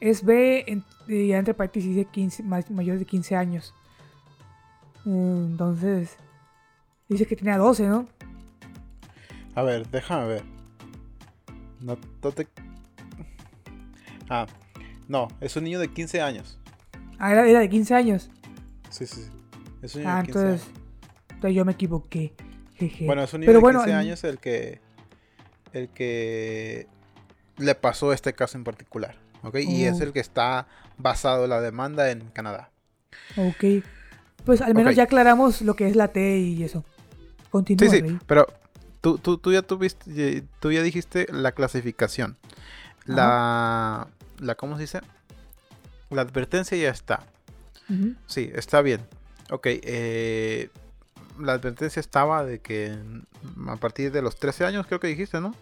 es B en- y entre paréntesis dice 15, más- mayores de 15 años. Entonces, dice que tenía 12, ¿no? A ver, déjame ver. No te... Ah, no, es un niño de 15 años. Ah, era, era de 15 años. Sí, sí, sí. Es un niño Ah, de 15 entonces, años. entonces yo me equivoqué. Jeje. Bueno, es un niño Pero de bueno, 15 el- años el que... El que le pasó este caso en particular. ¿Ok? Y es Oh. el que está basado la demanda en Canadá. Ok. Pues al menos ya aclaramos lo que es la T y eso. Continúa. Sí, sí, Rey. pero tú, tú, tú ya tuviste, tú ya dijiste la clasificación. La, la, ¿cómo se dice? La advertencia ya está. Sí, está bien. Ok, eh, la advertencia estaba de que a partir de los 13 años, creo que dijiste, ¿no?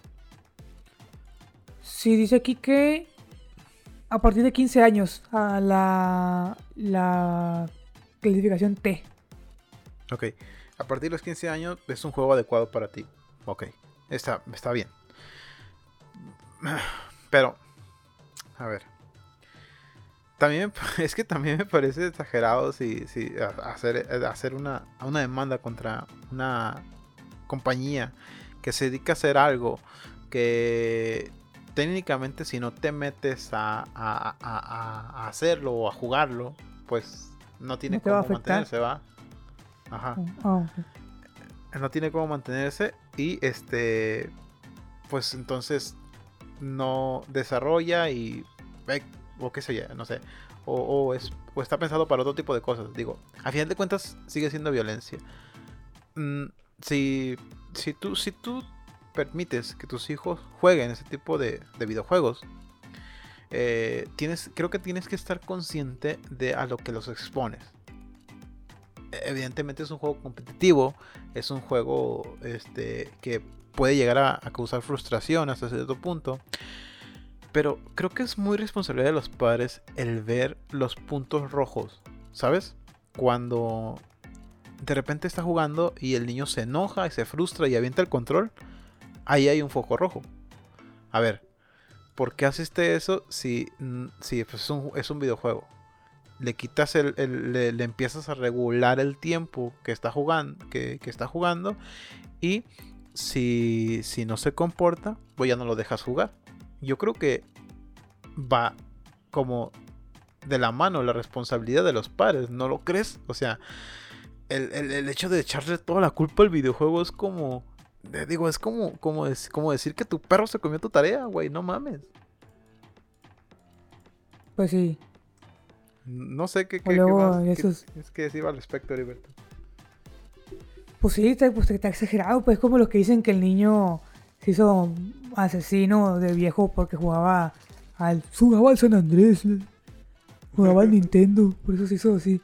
Sí, dice aquí que a partir de 15 años a la, la clasificación T. Ok, a partir de los 15 años es un juego adecuado para ti. Ok, está, está bien. Pero, a ver. También es que también me parece exagerado si, si hacer, eh, hacer una, una demanda contra una compañía que se dedica a hacer algo que técnicamente si no te metes a, a- a- hacerlo o a jugarlo, pues no tiene No va cómo mantenerse, ¿va? Ajá Ah, ok. no tiene cómo mantenerse y este pues entonces no desarrolla y o qué sé yo, no sé o, o es o está pensado para otro tipo de cosas digo a final de cuentas sigue siendo violencia Mm, si si tú si tú permites que tus hijos jueguen ese tipo de, de videojuegos eh, tienes creo que tienes que estar consciente de a lo que los expones evidentemente es un juego competitivo, es un juego este, que puede llegar a, a causar frustración hasta cierto punto. Pero creo que es muy responsabilidad de los padres el ver los puntos rojos, ¿sabes? Cuando de repente está jugando y el niño se enoja y se frustra y avienta el control, ahí hay un foco rojo. A ver, ¿por qué haciste eso si, si pues, es, un, es un videojuego? le quitas el, el- le, le empiezas a regular el tiempo que está jugando que, que está jugando y si, si no se comporta pues ya no lo dejas jugar yo creo que va como de la mano la responsabilidad de los padres no lo crees o sea el, el- el hecho de echarle toda la culpa al videojuego es como digo es como como, es, como decir que tu perro se comió tu tarea güey no mames Pues sí. no sé qué, qué, qué luego qué- es que decir al respecto Heriberto Pues sí, está, pues, está exagerado. Pues como los que dicen que el niño se hizo asesino de viejo porque jugaba al, jugaba al San Andrés. Jugaba al Nintendo. Por eso se hizo así.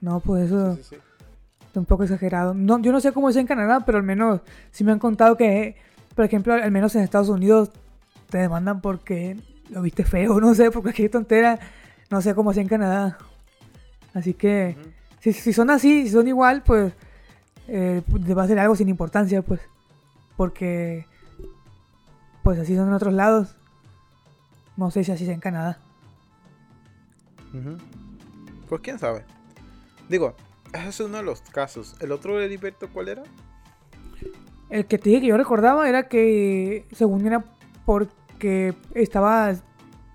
No, pues eso Sí, sí, sí. está un poco exagerado. No, yo no sé cómo es en Canadá, pero al menos sí me han contado que, por ejemplo, al menos en Estados Unidos te demandan porque lo viste feo. No sé, por cualquier tontera. No sé cómo es en Canadá. Así que... Si, si son así, si son igual, pues eh, va a ser algo sin importancia, pues. Porque, pues así son en otros lados. No sé si así es en Canadá. Pues quién sabe. Digo, ese es uno de los casos. ¿El otro Heriberto cuál era? El que te dije que yo recordaba era que, según era porque estaba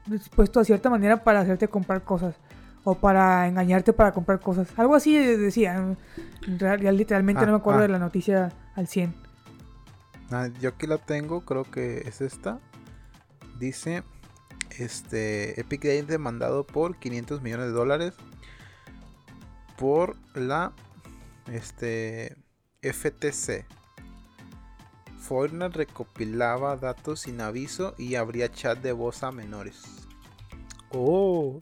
dispuesto a cierta manera para hacerte comprar cosas. O para engañarte para comprar cosas. Algo así decía. En real- literalmente Ah, no me acuerdo ah. de la noticia al 100. Ah, yo aquí la tengo, creo que es esta. Dice, este, Epic Games demandado por 500 millones de dólares por la, este, FTC. Fortnite recopilaba datos sin aviso y abría chat de voz a menores. Oh.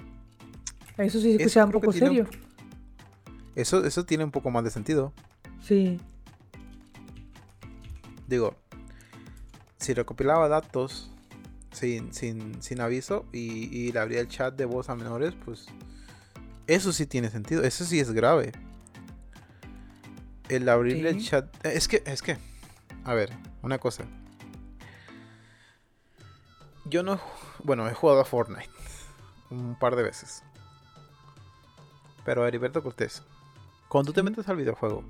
Eso sí se escucha un poco serio. Eso, eso tiene un poco más de sentido. Sí. Digo, si recopilaba datos sin, sin, aviso y, le abría el chat de voz a menores, pues eso sí tiene sentido. Eso sí es grave. El abrirle el chat. Es que, es que, a ver, una cosa. Yo no. Bueno, he jugado a Fortnite un par de veces. Pero Heriberto Cortés, cuando tú te metes al videojuego,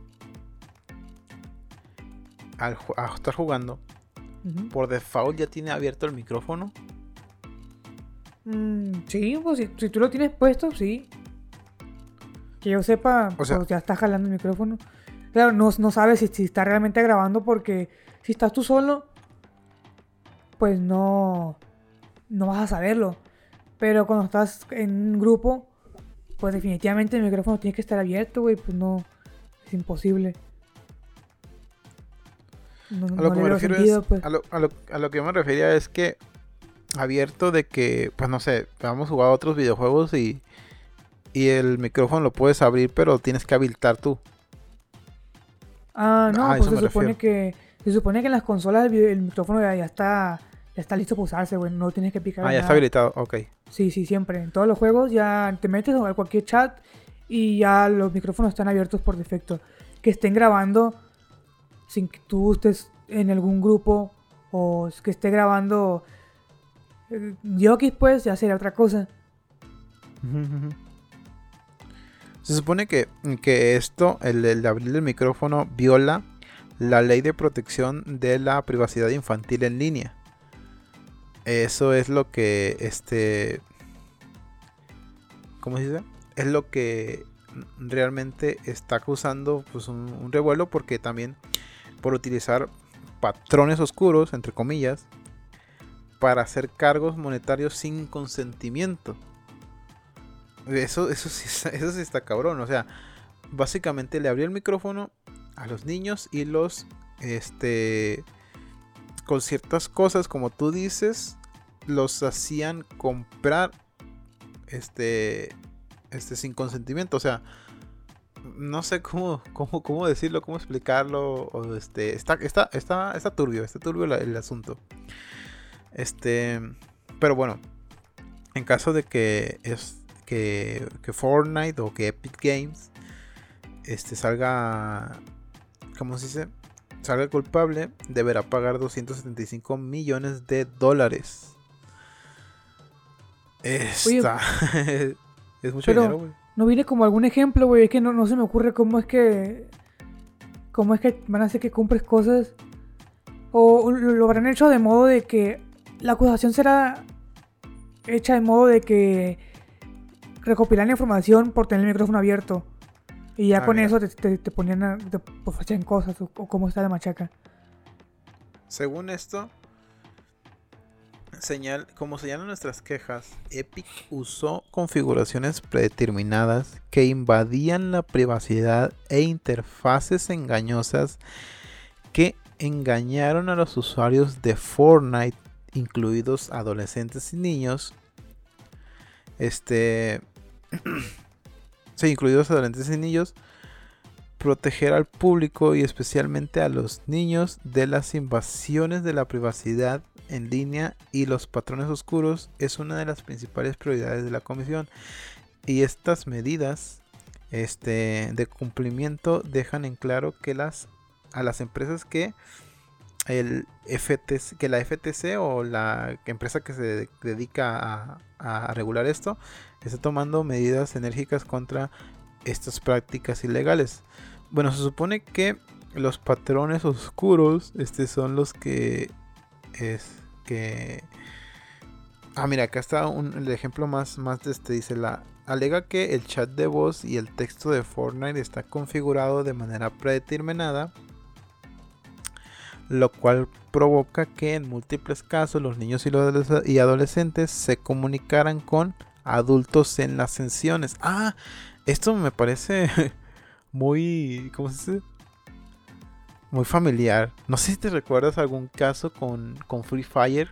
al estar jugando, por default ya tiene abierto el micrófono. Mm, sí, pues si, tú lo tienes puesto, sí. Que yo sepa, pues ya está jalando el micrófono. Claro, no, no sabes si, si, está realmente grabando porque si estás tú solo, pues no, no vas a saberlo. Pero cuando estás en un grupo, pues definitivamente el micrófono tiene que estar abierto, güey, pues no, es imposible. A lo que me refiero es, pues. a, lo, a, lo, a lo que yo me refería es que abierto de que, pues no sé, vamos a jugar otros videojuegos y, y el micrófono lo puedes abrir, pero tienes que habilitar tú. Ah, no, pues se supone que se supone que en las consolas el, micrófono ya, está ya está listo para usarse, güey, no tienes que picar. Ah, ya está habilitado, ok. Sí, sí, siempre. En todos los juegos ya te metes a cualquier chat y ya los micrófonos están abiertos por defecto. Que estén grabando sin que tú estés en algún grupo o que esté grabando eh, yo pues ya sería otra cosa. Se supone que, que esto, el, el abrir el micrófono, viola la ley de protección de la privacidad infantil en línea. Eso es lo que, este, ¿cómo se dice? Es lo que realmente está causando pues, un, revuelo porque también por utilizar patrones oscuros, entre comillas, para hacer cargos monetarios sin consentimiento. Eso, eso, sí, eso sí está cabrón. O sea, básicamente le abrió el micrófono a los niños y los, este, con ciertas cosas, como tú dices, los hacían comprar este este sin consentimiento, o sea, no sé cómo, cómo, cómo decirlo, cómo explicarlo, o este, está, está, está, está turbio, está turbio el, asunto. Este, pero bueno, en caso de que es que, que Fortnite o que Epic Games este salga, ¿cómo se dice? Salga culpable, deberá pagar 275 millones de dólares Esta. es mucho dinero, güey. No viene como algún ejemplo, güey. Es que no, no se me ocurre cómo es que. Cómo es que van a hacer que compres cosas. O lo habrán hecho de modo de que. La acusación será hecha de modo de que. Recopilan la información por tener el micrófono abierto. Y ya ah, con eso te, te, ponían a. Te ofrecían cosas o, o cómo está la machaca. Según esto, señal, como señalan nuestras quejas, Epic usó configuraciones predeterminadas que invadían la privacidad e interfaces engañosas que engañaron a los usuarios de Fortnite, incluidos adolescentes y niños. Este. sí, incluidos adolescentes y niños. Proteger al público y especialmente a los niños de las invasiones de la privacidad en línea y los patrones oscuros es una de las principales prioridades de la comisión y estas medidas este, de cumplimiento dejan en claro que las a las empresas que el FTC, que la FTC o la empresa que se dedica a, regular esto está tomando medidas enérgicas contra estas prácticas ilegales. Bueno, se supone que los patrones oscuros este, son los que es que... Ah, mira, acá está un, el ejemplo más, más de este. Dice la... Alega que el chat de voz y el texto de Fortnite está configurado de manera predeterminada lo cual provoca que en múltiples casos los niños y, los y adolescentes se comunicaran con adultos en las sesiones. Ah, esto me parece muy, ¿cómo se dice? Muy familiar. No sé si te recuerdas algún caso con, con Free Fire.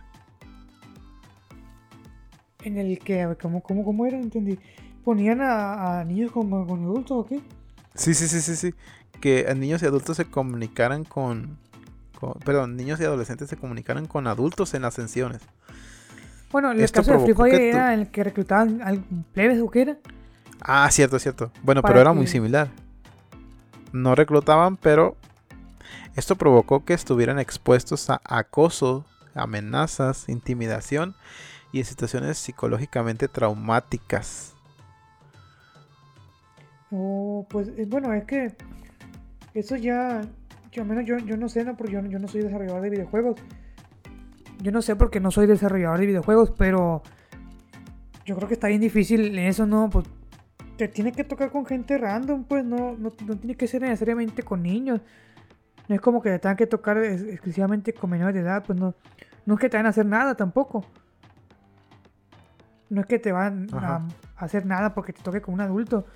En el que, ¿cómo, cómo, cómo era? Entendí. ¿Ponían a, niños con, con adultos o qué? Sí, sí, sí, sí, sí. Que niños y adultos se comunicaran con, perdón, niños y adolescentes se comunicaran con adultos en ascensiones. Bueno, el caso de Free Fire era el que reclutaban al plebes o qué era. Ah, cierto, cierto. Bueno, pero era muy similar. No reclutaban, pero esto provocó que estuvieran expuestos a acoso, amenazas, intimidación y situaciones psicológicamente traumáticas. Oh, pues eh, bueno, es que eso ya yo al menos yo, yo no sé, no, porque yo, yo no soy desarrollador de videojuegos. Yo no sé porque no soy desarrollador de videojuegos, pero yo creo que está bien difícil eso, ¿no? Pues te tiene que tocar con gente random, pues no, no, tiene que ser necesariamente con niños. No es como que te tengan que tocar exclusivamente con menores de edad, pues no, no es que te van a hacer nada tampoco. No es que te van a, hacer nada porque te toque con un adulto.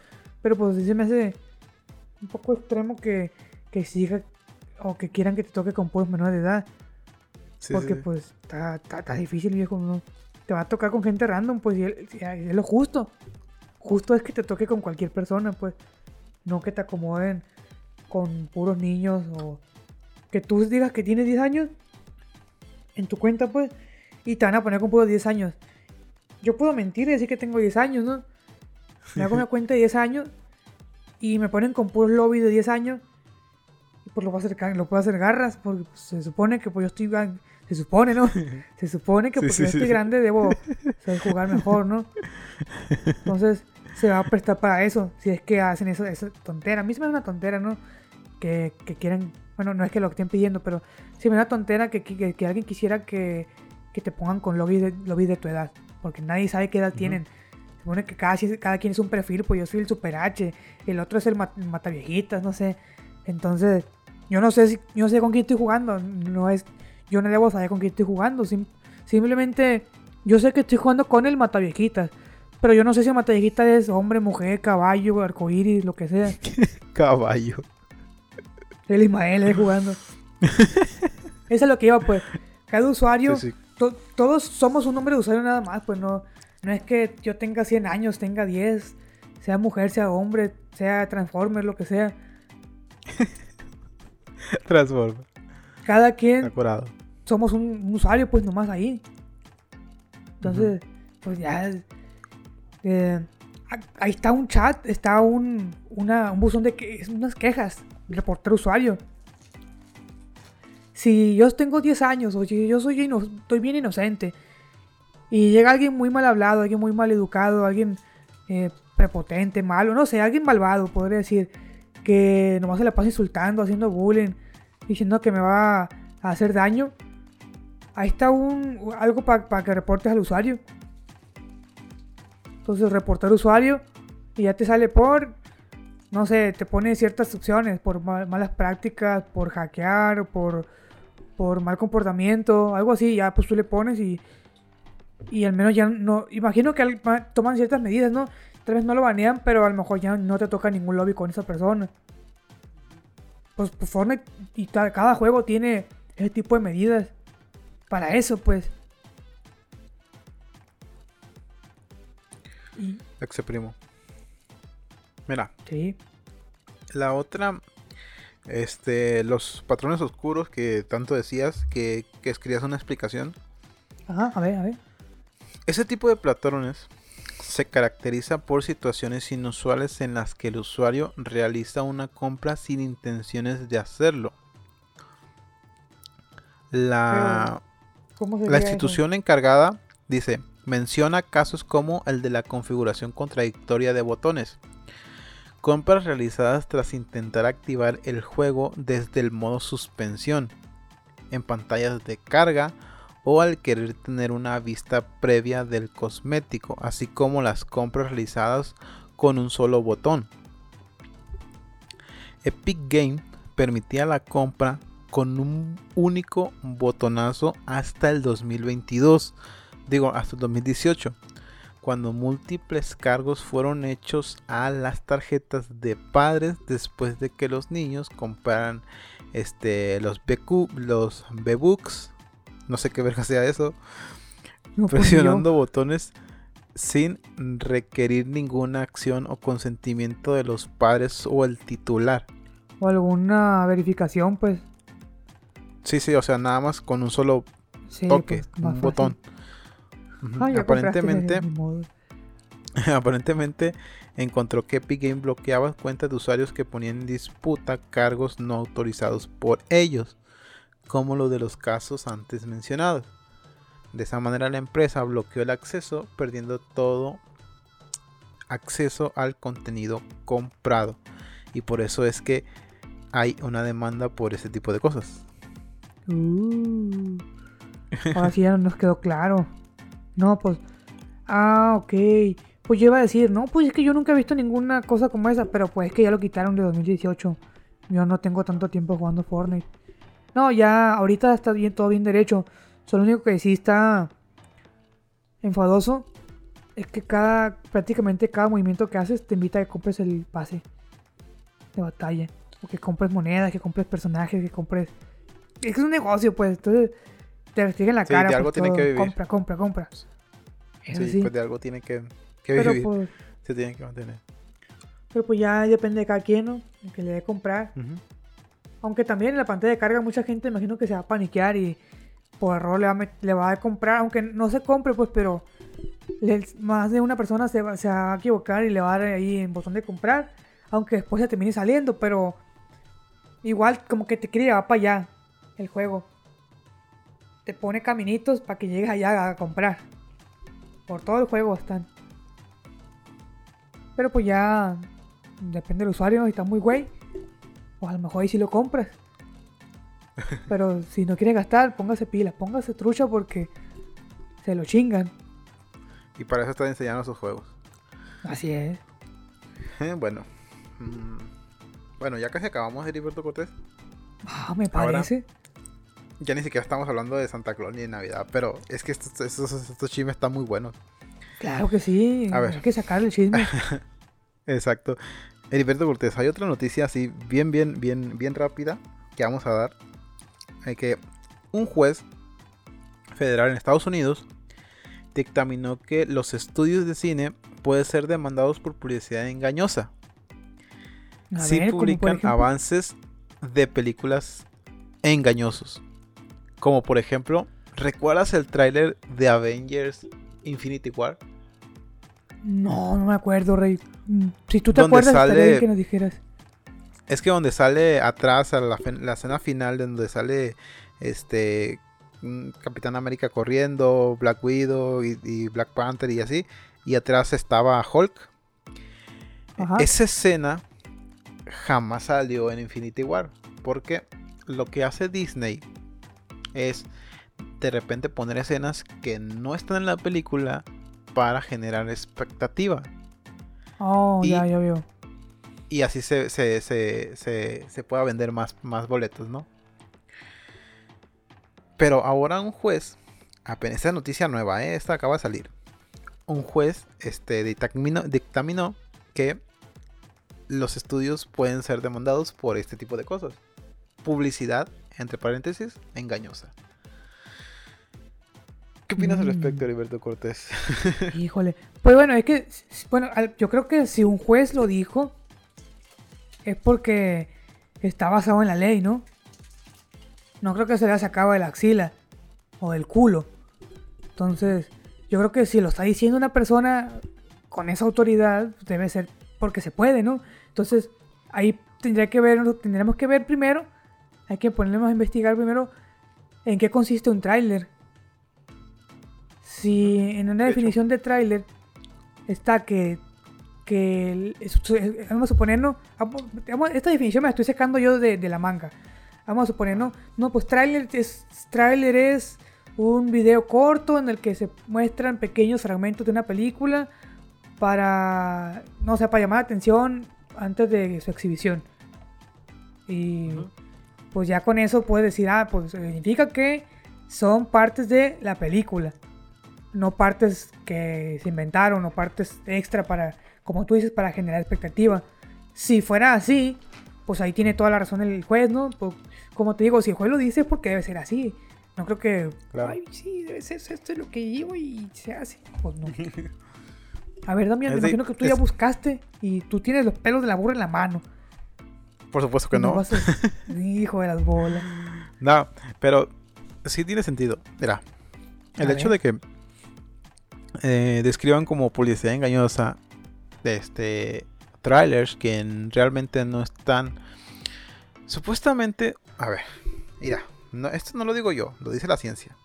Pero pues sí se me hace un poco extremo que, que siga o que quieran que te toque con pueblos menores de edad. porque pues está, difícil, viejo. ¿no? Te va a tocar con gente random, pues y es lo justo. Justo es que te toque con cualquier persona, pues. No que te acomoden con puros niños o que tú digas que tienes 10 años en tu cuenta, pues, y te van a poner con puros 10 años. Yo puedo mentir y decir que tengo 10 años, ¿no? Me hago una cuenta de 10 años y me ponen con puros lobby de 10 años pues lo puedo hacer, lo puedo hacer garras, porque pues, se supone que pues yo estoy, se supone, ¿no? Se supone que porque yo estoy grande debo saber jugar mejor, ¿no? Entonces se va a prestar para eso, si es que hacen eso, esa tontera. A mí se me da una tontera, ¿no? Que, que quieran, bueno, no es que lo estén pidiendo, pero sí me da una tontera que, que, alguien quisiera que, te pongan con lobbies de, lobby de tu edad, porque nadie sabe qué edad tienen. Se supone que cada, cada quien es un perfil, pues yo soy el Super H, el otro es el Mataviejitas, no sé. Entonces, yo no sé si, yo no sé con quién estoy jugando. No es, yo no debo saber con quién estoy jugando. simplemente yo sé que estoy jugando con el Mataviejitas. Pero yo no sé si el Mataviejitas es hombre, mujer, caballo, arcoíris, lo que sea. caballo. El Ismael es jugando. Eso es lo que iba, pues. Cada usuario, todos somos un nombre de usuario nada más, pues no, no es que yo tenga 100 años, tenga 10, sea mujer, sea hombre, sea Transformer, lo que sea. Transforma. Cada quien somos un, usuario, pues nomás ahí. Entonces, pues ya. Eh, ahí está un chat, está un, una, un buzón de que, unas quejas. Reportar usuario. Si yo tengo 10 años o si yo soy estoy bien inocente y llega alguien muy mal hablado, alguien muy mal educado, alguien eh, prepotente, malo, no sé, alguien malvado, podría decir que nomás se la pasa insultando, haciendo bullying, diciendo que me va a hacer daño. Ahí está un algo para que reportes al usuario. Entonces reportar usuario y ya te sale por, no sé, te pone ciertas opciones por malas prácticas, por hackear, por, por mal comportamiento, algo así. Ya pues tú le pones y, y al menos ya no, imagino que toman ciertas medidas, ¿no? Tal vez no lo banean, pero a lo mejor ya no te toca ningún lobby con esa persona. Pues, pues y cada juego tiene ese tipo de medidas. Para eso, pues. Y... primo. Mira. Sí. La otra. Este. Los patrones oscuros que tanto decías que, que escribías una explicación. Ajá, a ver, a ver. Ese tipo de patrones se caracteriza por situaciones inusuales en las que el usuario realiza una compra sin intenciones de hacerlo. La, la institución encargada dice, menciona casos como el de la configuración contradictoria de botones. Compras realizadas tras intentar activar el juego desde el modo suspensión, en pantallas de carga o al querer tener una vista previa del cosmético, así como las compras realizadas con un solo botón. Epic Game permitía la compra con un único botonazo hasta el 2022, digo hasta el 2018, cuando múltiples cargos fueron hechos a las tarjetas de padres después de que los niños compraran este, los, BQ, los B-Books, no sé qué verga sea eso, pues, presionando botones sin requerir ninguna acción o consentimiento de los padres o el titular. O alguna verificación, pues. Sí, sí, o sea, nada más con un solo Sí, toque, pues, un fácil. botón. Ah, aparentemente, aparentemente encontró que Epic Game bloqueaba cuentas de usuarios que ponían en disputa cargos no autorizados por ellos, como lo de los casos antes mencionados. De esa manera la empresa bloqueó el acceso, perdiendo todo acceso al contenido comprado. Y por eso es que hay una demanda por ese tipo de cosas. Uh, ahora sí ya nos quedó claro. No, pues. Ah, ok. Pues yo iba a decir, no, pues es que yo nunca he visto ninguna cosa como esa, pero pues es que ya lo quitaron de 2018. Yo no tengo tanto tiempo jugando Fortnite. No, ya ahorita está bien, todo bien derecho. Solo lo único que sí está enfadoso es que cada, prácticamente cada movimiento que haces te invita a que compres el pase de batalla. O que compres monedas, que compres personajes, que compres... Es que es un negocio, pues. Entonces te restringen la Sí, cara. de pues, algo tiene todo. que vivir. Compra, compra, compra. Eso Sí, sí. pues de algo tiene que, que pero, vivir. pues, Se tiene que mantener. pero pues ya depende de cada quien, ¿no? El que le dé comprar. Aunque también en la pantalla de carga mucha gente imagino que se va a paniquear y por error le va a, le va a comprar, aunque no se compre pues, pero le- más de una persona se va, se va a equivocar y le va a dar ahí en botón de comprar, aunque después se termine saliendo, pero igual como que te quiere llevar para allá el juego. Te pone caminitos para que llegues allá a comprar. Por todo el juego están. Pero pues ya depende del usuario, si está muy güey, pues a lo mejor ahí sí lo compras. Pero si no quiere gastar, póngase pila, póngase trucha porque se lo chingan. Y para eso está enseñando sus juegos. Así es. Eh, bueno. mm, Bueno, ya casi acabamos de Heriberto Cortés. Ah, me Ahora- parece. Ya ni siquiera estamos hablando de Santa Claus ni de Navidad. Pero es que estos, estos, estos chismes están muy buenos. Claro que sí. A ver. Hay que sacarle el chisme. Exacto. Heriberto Cortés, hay otra noticia así bien, bien, bien, bien rápida que vamos a dar. Eh, que un juez federal en Estados Unidos dictaminó que los estudios de cine pueden ser demandados por publicidad engañosa. A si ver, publican avances de películas engañosos. Como por ejemplo, ¿recuerdas el tráiler de Avengers Infinity War? No, no me acuerdo, Rey. Mm, Si tú te acuerdas, sale- bien que nos dijeras. Es que donde sale atrás, a la, la escena final, de donde sale este mm, Capitán América corriendo, Black Widow y, y Black Panther y así, y atrás estaba Hulk. Ajá. Esa escena jamás salió en Infinity War, porque lo que hace Disney es de repente poner escenas que no están en la película para generar expectativa. Oh, y- ya, ya veo. y así se, se, se, se, se pueda vender más, más boletos, ¿no? Pero ahora un juez, apenas esta noticia nueva, ¿eh? esta acaba de salir. Un juez este, dictaminó, dictaminó que los estudios pueden ser demandados por este tipo de cosas. Publicidad, entre paréntesis, engañosa. ¿Qué opinas al Mm. respecto, Heriberto Cortés? Híjole. Pues bueno, es que, bueno, yo creo que si un juez lo dijo, es porque está basado en la ley, ¿no? No creo que se le haya sacado de la axila o del culo. Entonces, yo creo que si lo está diciendo una persona con esa autoridad, debe ser porque se puede, ¿no? Entonces, ahí tendría que ver, tendríamos que ver primero, hay que ponernos a investigar primero en qué consiste un tráiler. Si en una De hecho. definición de tráiler está que, vamos a suponernos, vamos- vamos- esta definición me la estoy sacando yo de, de la manga. Vamos a suponernos, no, pues tráiler es, tráiler es un video corto en el que se muestran pequeños fragmentos de una película para, no sé, para llamar la atención antes de su exhibición. Y. pues ya con eso puedes decir, ah, pues significa que son partes de la película. No partes que se inventaron o partes extra para, como tú dices, para generar expectativa. Si fuera así, pues ahí tiene toda la razón el juez, ¿no? Pues, como te digo, si el juez lo dice es porque debe ser así. No creo que, ay, sí, debe ser esto es lo que llevo y se hace. Pues no. A ver, Damián, me imagino que tú ya buscaste y tú tienes los pelos de la burra en la mano. Por supuesto que no. Hijo de las bolas. No, pero sí tiene sentido. Mira, el hecho de que eh, describan como publicidad engañosa de este trailers que realmente no están supuestamente a ver mira no, esto no lo digo yo lo dice la ciencia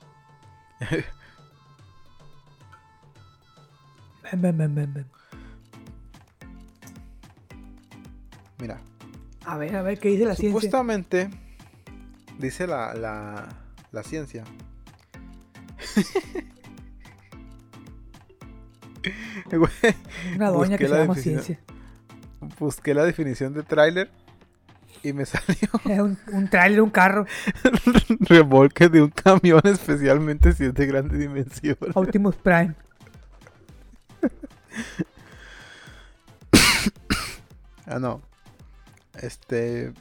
mira a ver, a ver, ¿qué dice la ciencia? Supuestamente, dice la, la, la ciencia. Una doña que se llama ciencia. Busqué la definición de tráiler y me salió. un, un tráiler, un carro. Remolque de un camión especialmente si es de grande dimensión. Optimus Prime. ah, no. Este.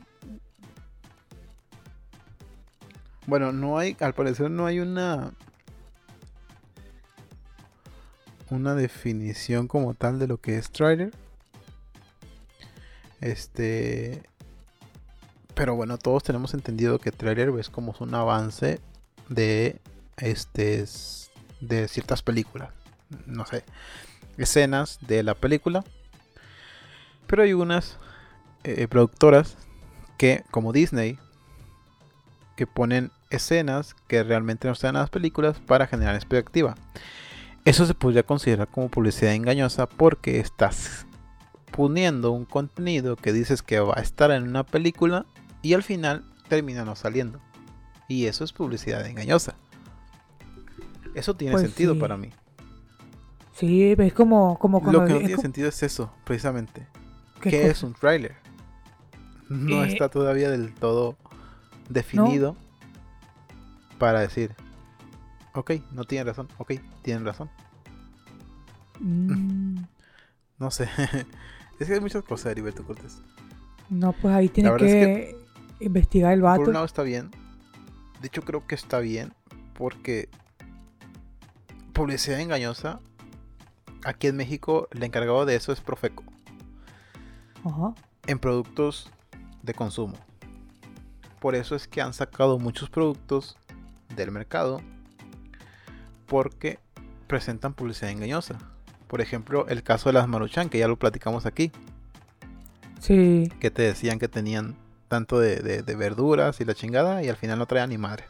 Bueno, no hay, al parecer no hay una. Una definición como tal de lo que es trailer. Este. Pero bueno, todos tenemos entendido que trailer es como un avance de este de ciertas películas. No sé. Escenas de la película. Pero hay unas eh, productoras que, como Disney, que ponen escenas que realmente no están en las películas para generar expectativa. Eso se podría considerar como publicidad engañosa porque estás poniendo un contenido que dices que va a estar en una película y al final termina no saliendo. Y eso es publicidad engañosa. Eso tiene pues sentido para mí. Sí, es como, como Lo que no tiene sentido es eso, precisamente. ¿Qué, es un trailer? No eh, está todavía del todo definido para decir, ok, no tiene razón, ok, tienen razón. Mm. No sé, es que hay muchas cosas, Heriberto Cortés. No, pues ahí tiene que, investigar el vato. Por un lado está bien, de hecho creo que está bien, porque publicidad engañosa, aquí en México el encargado de eso es Profeco. Ajá. En productos de consumo. Por eso es que han sacado muchos productos del mercado porque presentan publicidad engañosa. Por ejemplo, el caso de las Maruchan, que ya lo platicamos aquí. Sí. Que te decían que tenían tanto de, verduras y la chingada y al final no traían ni madre.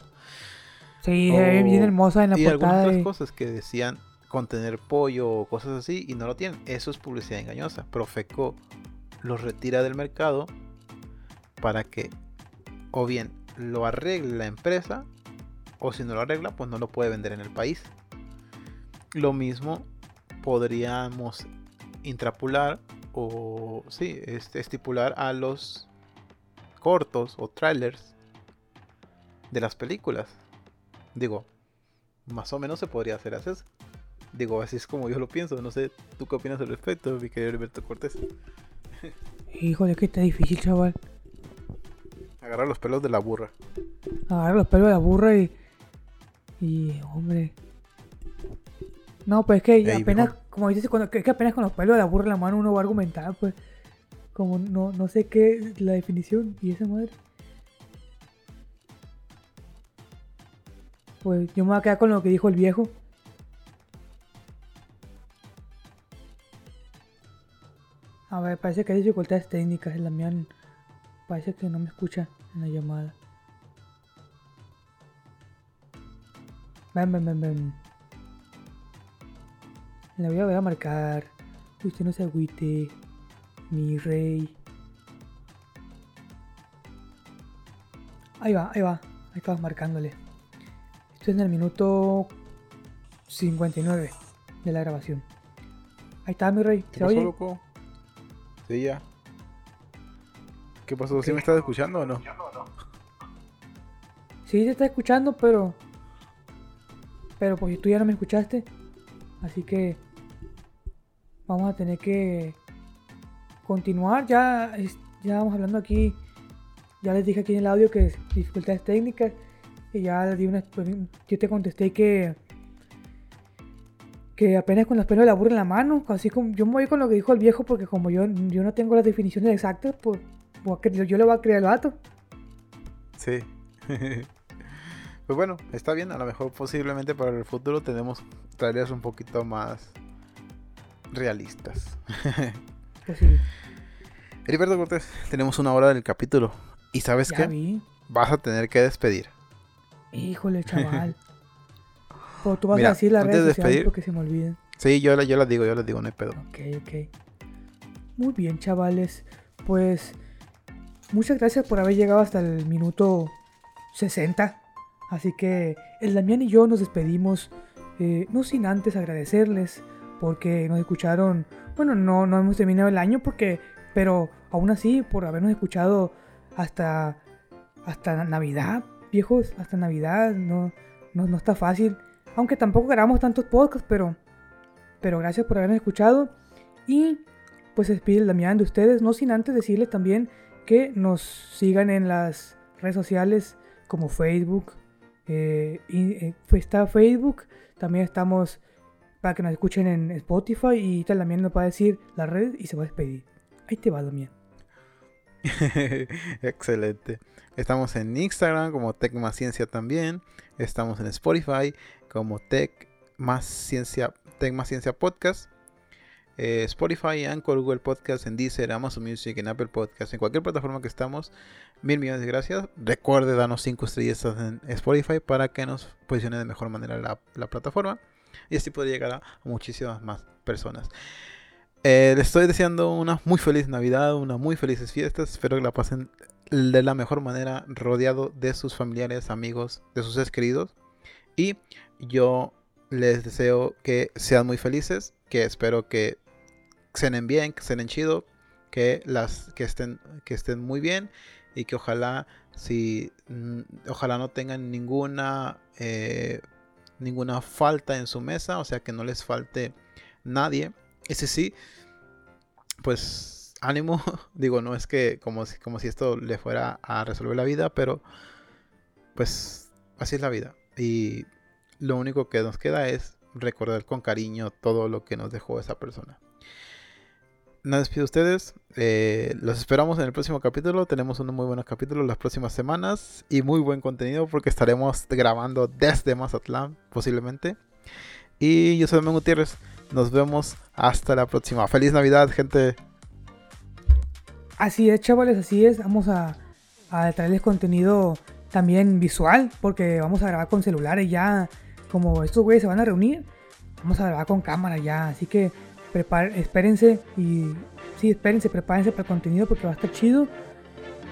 Sí, bien hermosa en la y algunas otras cosas que decían contener pollo o cosas así y no lo tienen. Eso es publicidad engañosa. Profeco los retira del mercado para que o bien lo arregle la empresa o si no lo arregla pues no lo puede vender en el país. Lo mismo podríamos intrapular o sí, este, estipular a los cortos o trailers de las películas. Digo, más o menos se podría hacer así. Digo, así es como yo lo pienso. No sé, ¿tú qué opinas al respecto, mi querido Alberto Cortés? Híjole, que está difícil, chaval. Agarrar los pelos de la burra. Agarrar los pelos de la burra y. Y, hombre. No, pues es que apenas, como dices, cuando, es que apenas con los pelos de la burra en la mano uno va a argumentar, pues. Como no, no sé qué es la definición y esa madre. Pues yo me voy a quedar con lo que dijo el viejo. A ver, parece que hay dificultades técnicas. La mía Parece que no me escucha en la llamada. Ven, ven, ven, ven. La voy a ver a marcar. Usted no se agüite. Mi rey. Ahí va, ahí va. Ahí estamos marcándole. Esto es en el minuto 59 de la grabación. Ahí está, mi rey. ¿Se oye? Loco? Sí, ya. ¿Qué pasó? ¿Sí me estás escuchando o no? Sí, te está escuchando, pero. Pero pues tú ya no me escuchaste. Así que. Vamos a tener que. Continuar. Ya, ya vamos hablando aquí. Ya les dije aquí en el audio que dificultades técnicas. Y ya di una. Yo te contesté que. Que apenas con los pelos de la burra en la mano. Así como. Yo me voy con lo que dijo el viejo. Porque como yo, yo no tengo las definiciones exactas. Pues. Yo le voy a creer al vato. Sí. pues bueno, está bien. A lo mejor posiblemente para el futuro tenemos tareas un poquito más realistas. pues sí. Heriberto Cortés, tenemos una hora del capítulo. ¿Y sabes qué? Vas a tener que despedir. Híjole, chaval. Pues tú vas a decir la red sociales porque se me olviden. Sí, yo, yo las digo, yo las digo, no hay pedo. Ok, ok. Muy bien, chavales. Pues muchas gracias por haber llegado hasta el minuto 60. Así que el Damián y yo nos despedimos, eh, no sin antes agradecerles porque nos escucharon. Bueno, no, no hemos terminado el año porque, pero aún así por habernos escuchado hasta hasta Navidad, viejos, hasta Navidad, no, no, está fácil. Aunque tampoco grabamos tantos podcasts, pero, pero gracias por habernos escuchado. Y pues despide el Damián de ustedes, no sin antes decirles también que nos sigan en las redes sociales como Facebook. Eh, eh, pues está Facebook, también estamos para que nos escuchen en Spotify y también nos va a decir la red y se va a despedir. Ahí te va, Damián. Excelente. Estamos en Instagram como Tech Más Ciencia también. Estamos en Spotify como Tech Más Ciencia, Tech Más Ciencia Podcast. Eh, Spotify, Anchor, Google Podcast, en Deezer, Amazon Music, en Apple Podcast, en cualquier plataforma que estamos. Mil millones de gracias. Recuerde darnos 5 estrellas en Spotify para que nos posicione de mejor manera la, plataforma. Y así puede llegar a muchísimas más personas. Eh, les estoy deseando una muy feliz Navidad, una muy felices fiestas. Espero que la pasen de la mejor manera, rodeado de sus familiares, amigos, de sus seres queridos. Y yo les deseo que sean muy felices, que espero que cenen bien, que cenen chido, que las que estén que estén muy bien y que ojalá si mm, ojalá no tengan ninguna eh, ninguna falta en su mesa, o sea que no les falte nadie. Ese sí, pues ánimo, digo, no es que como si, como si esto le fuera a resolver la vida, pero pues así es la vida. Y lo único que nos queda es recordar con cariño todo lo que nos dejó esa persona. Nada, despido ustedes. Eh, los esperamos en el próximo capítulo. Tenemos unos muy buenos capítulos las próximas semanas y muy buen contenido porque estaremos grabando desde Mazatlán posiblemente. Y yo soy Domingo Gutiérrez. Nos vemos hasta la próxima. Feliz Navidad, gente. Así es, chavales, así es. Vamos a, a traerles contenido también visual porque vamos a grabar con celulares ya. Como estos güeyes se van a reunir, vamos a grabar con cámara ya. Así que espérense y sí, espérense, prepárense para el contenido porque va a estar chido.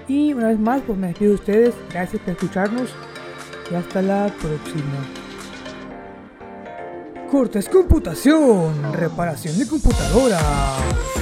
Y una vez más, pues me despido de ustedes. Gracias por escucharnos y hasta la próxima. Cortes Computación, reparación de computadoras.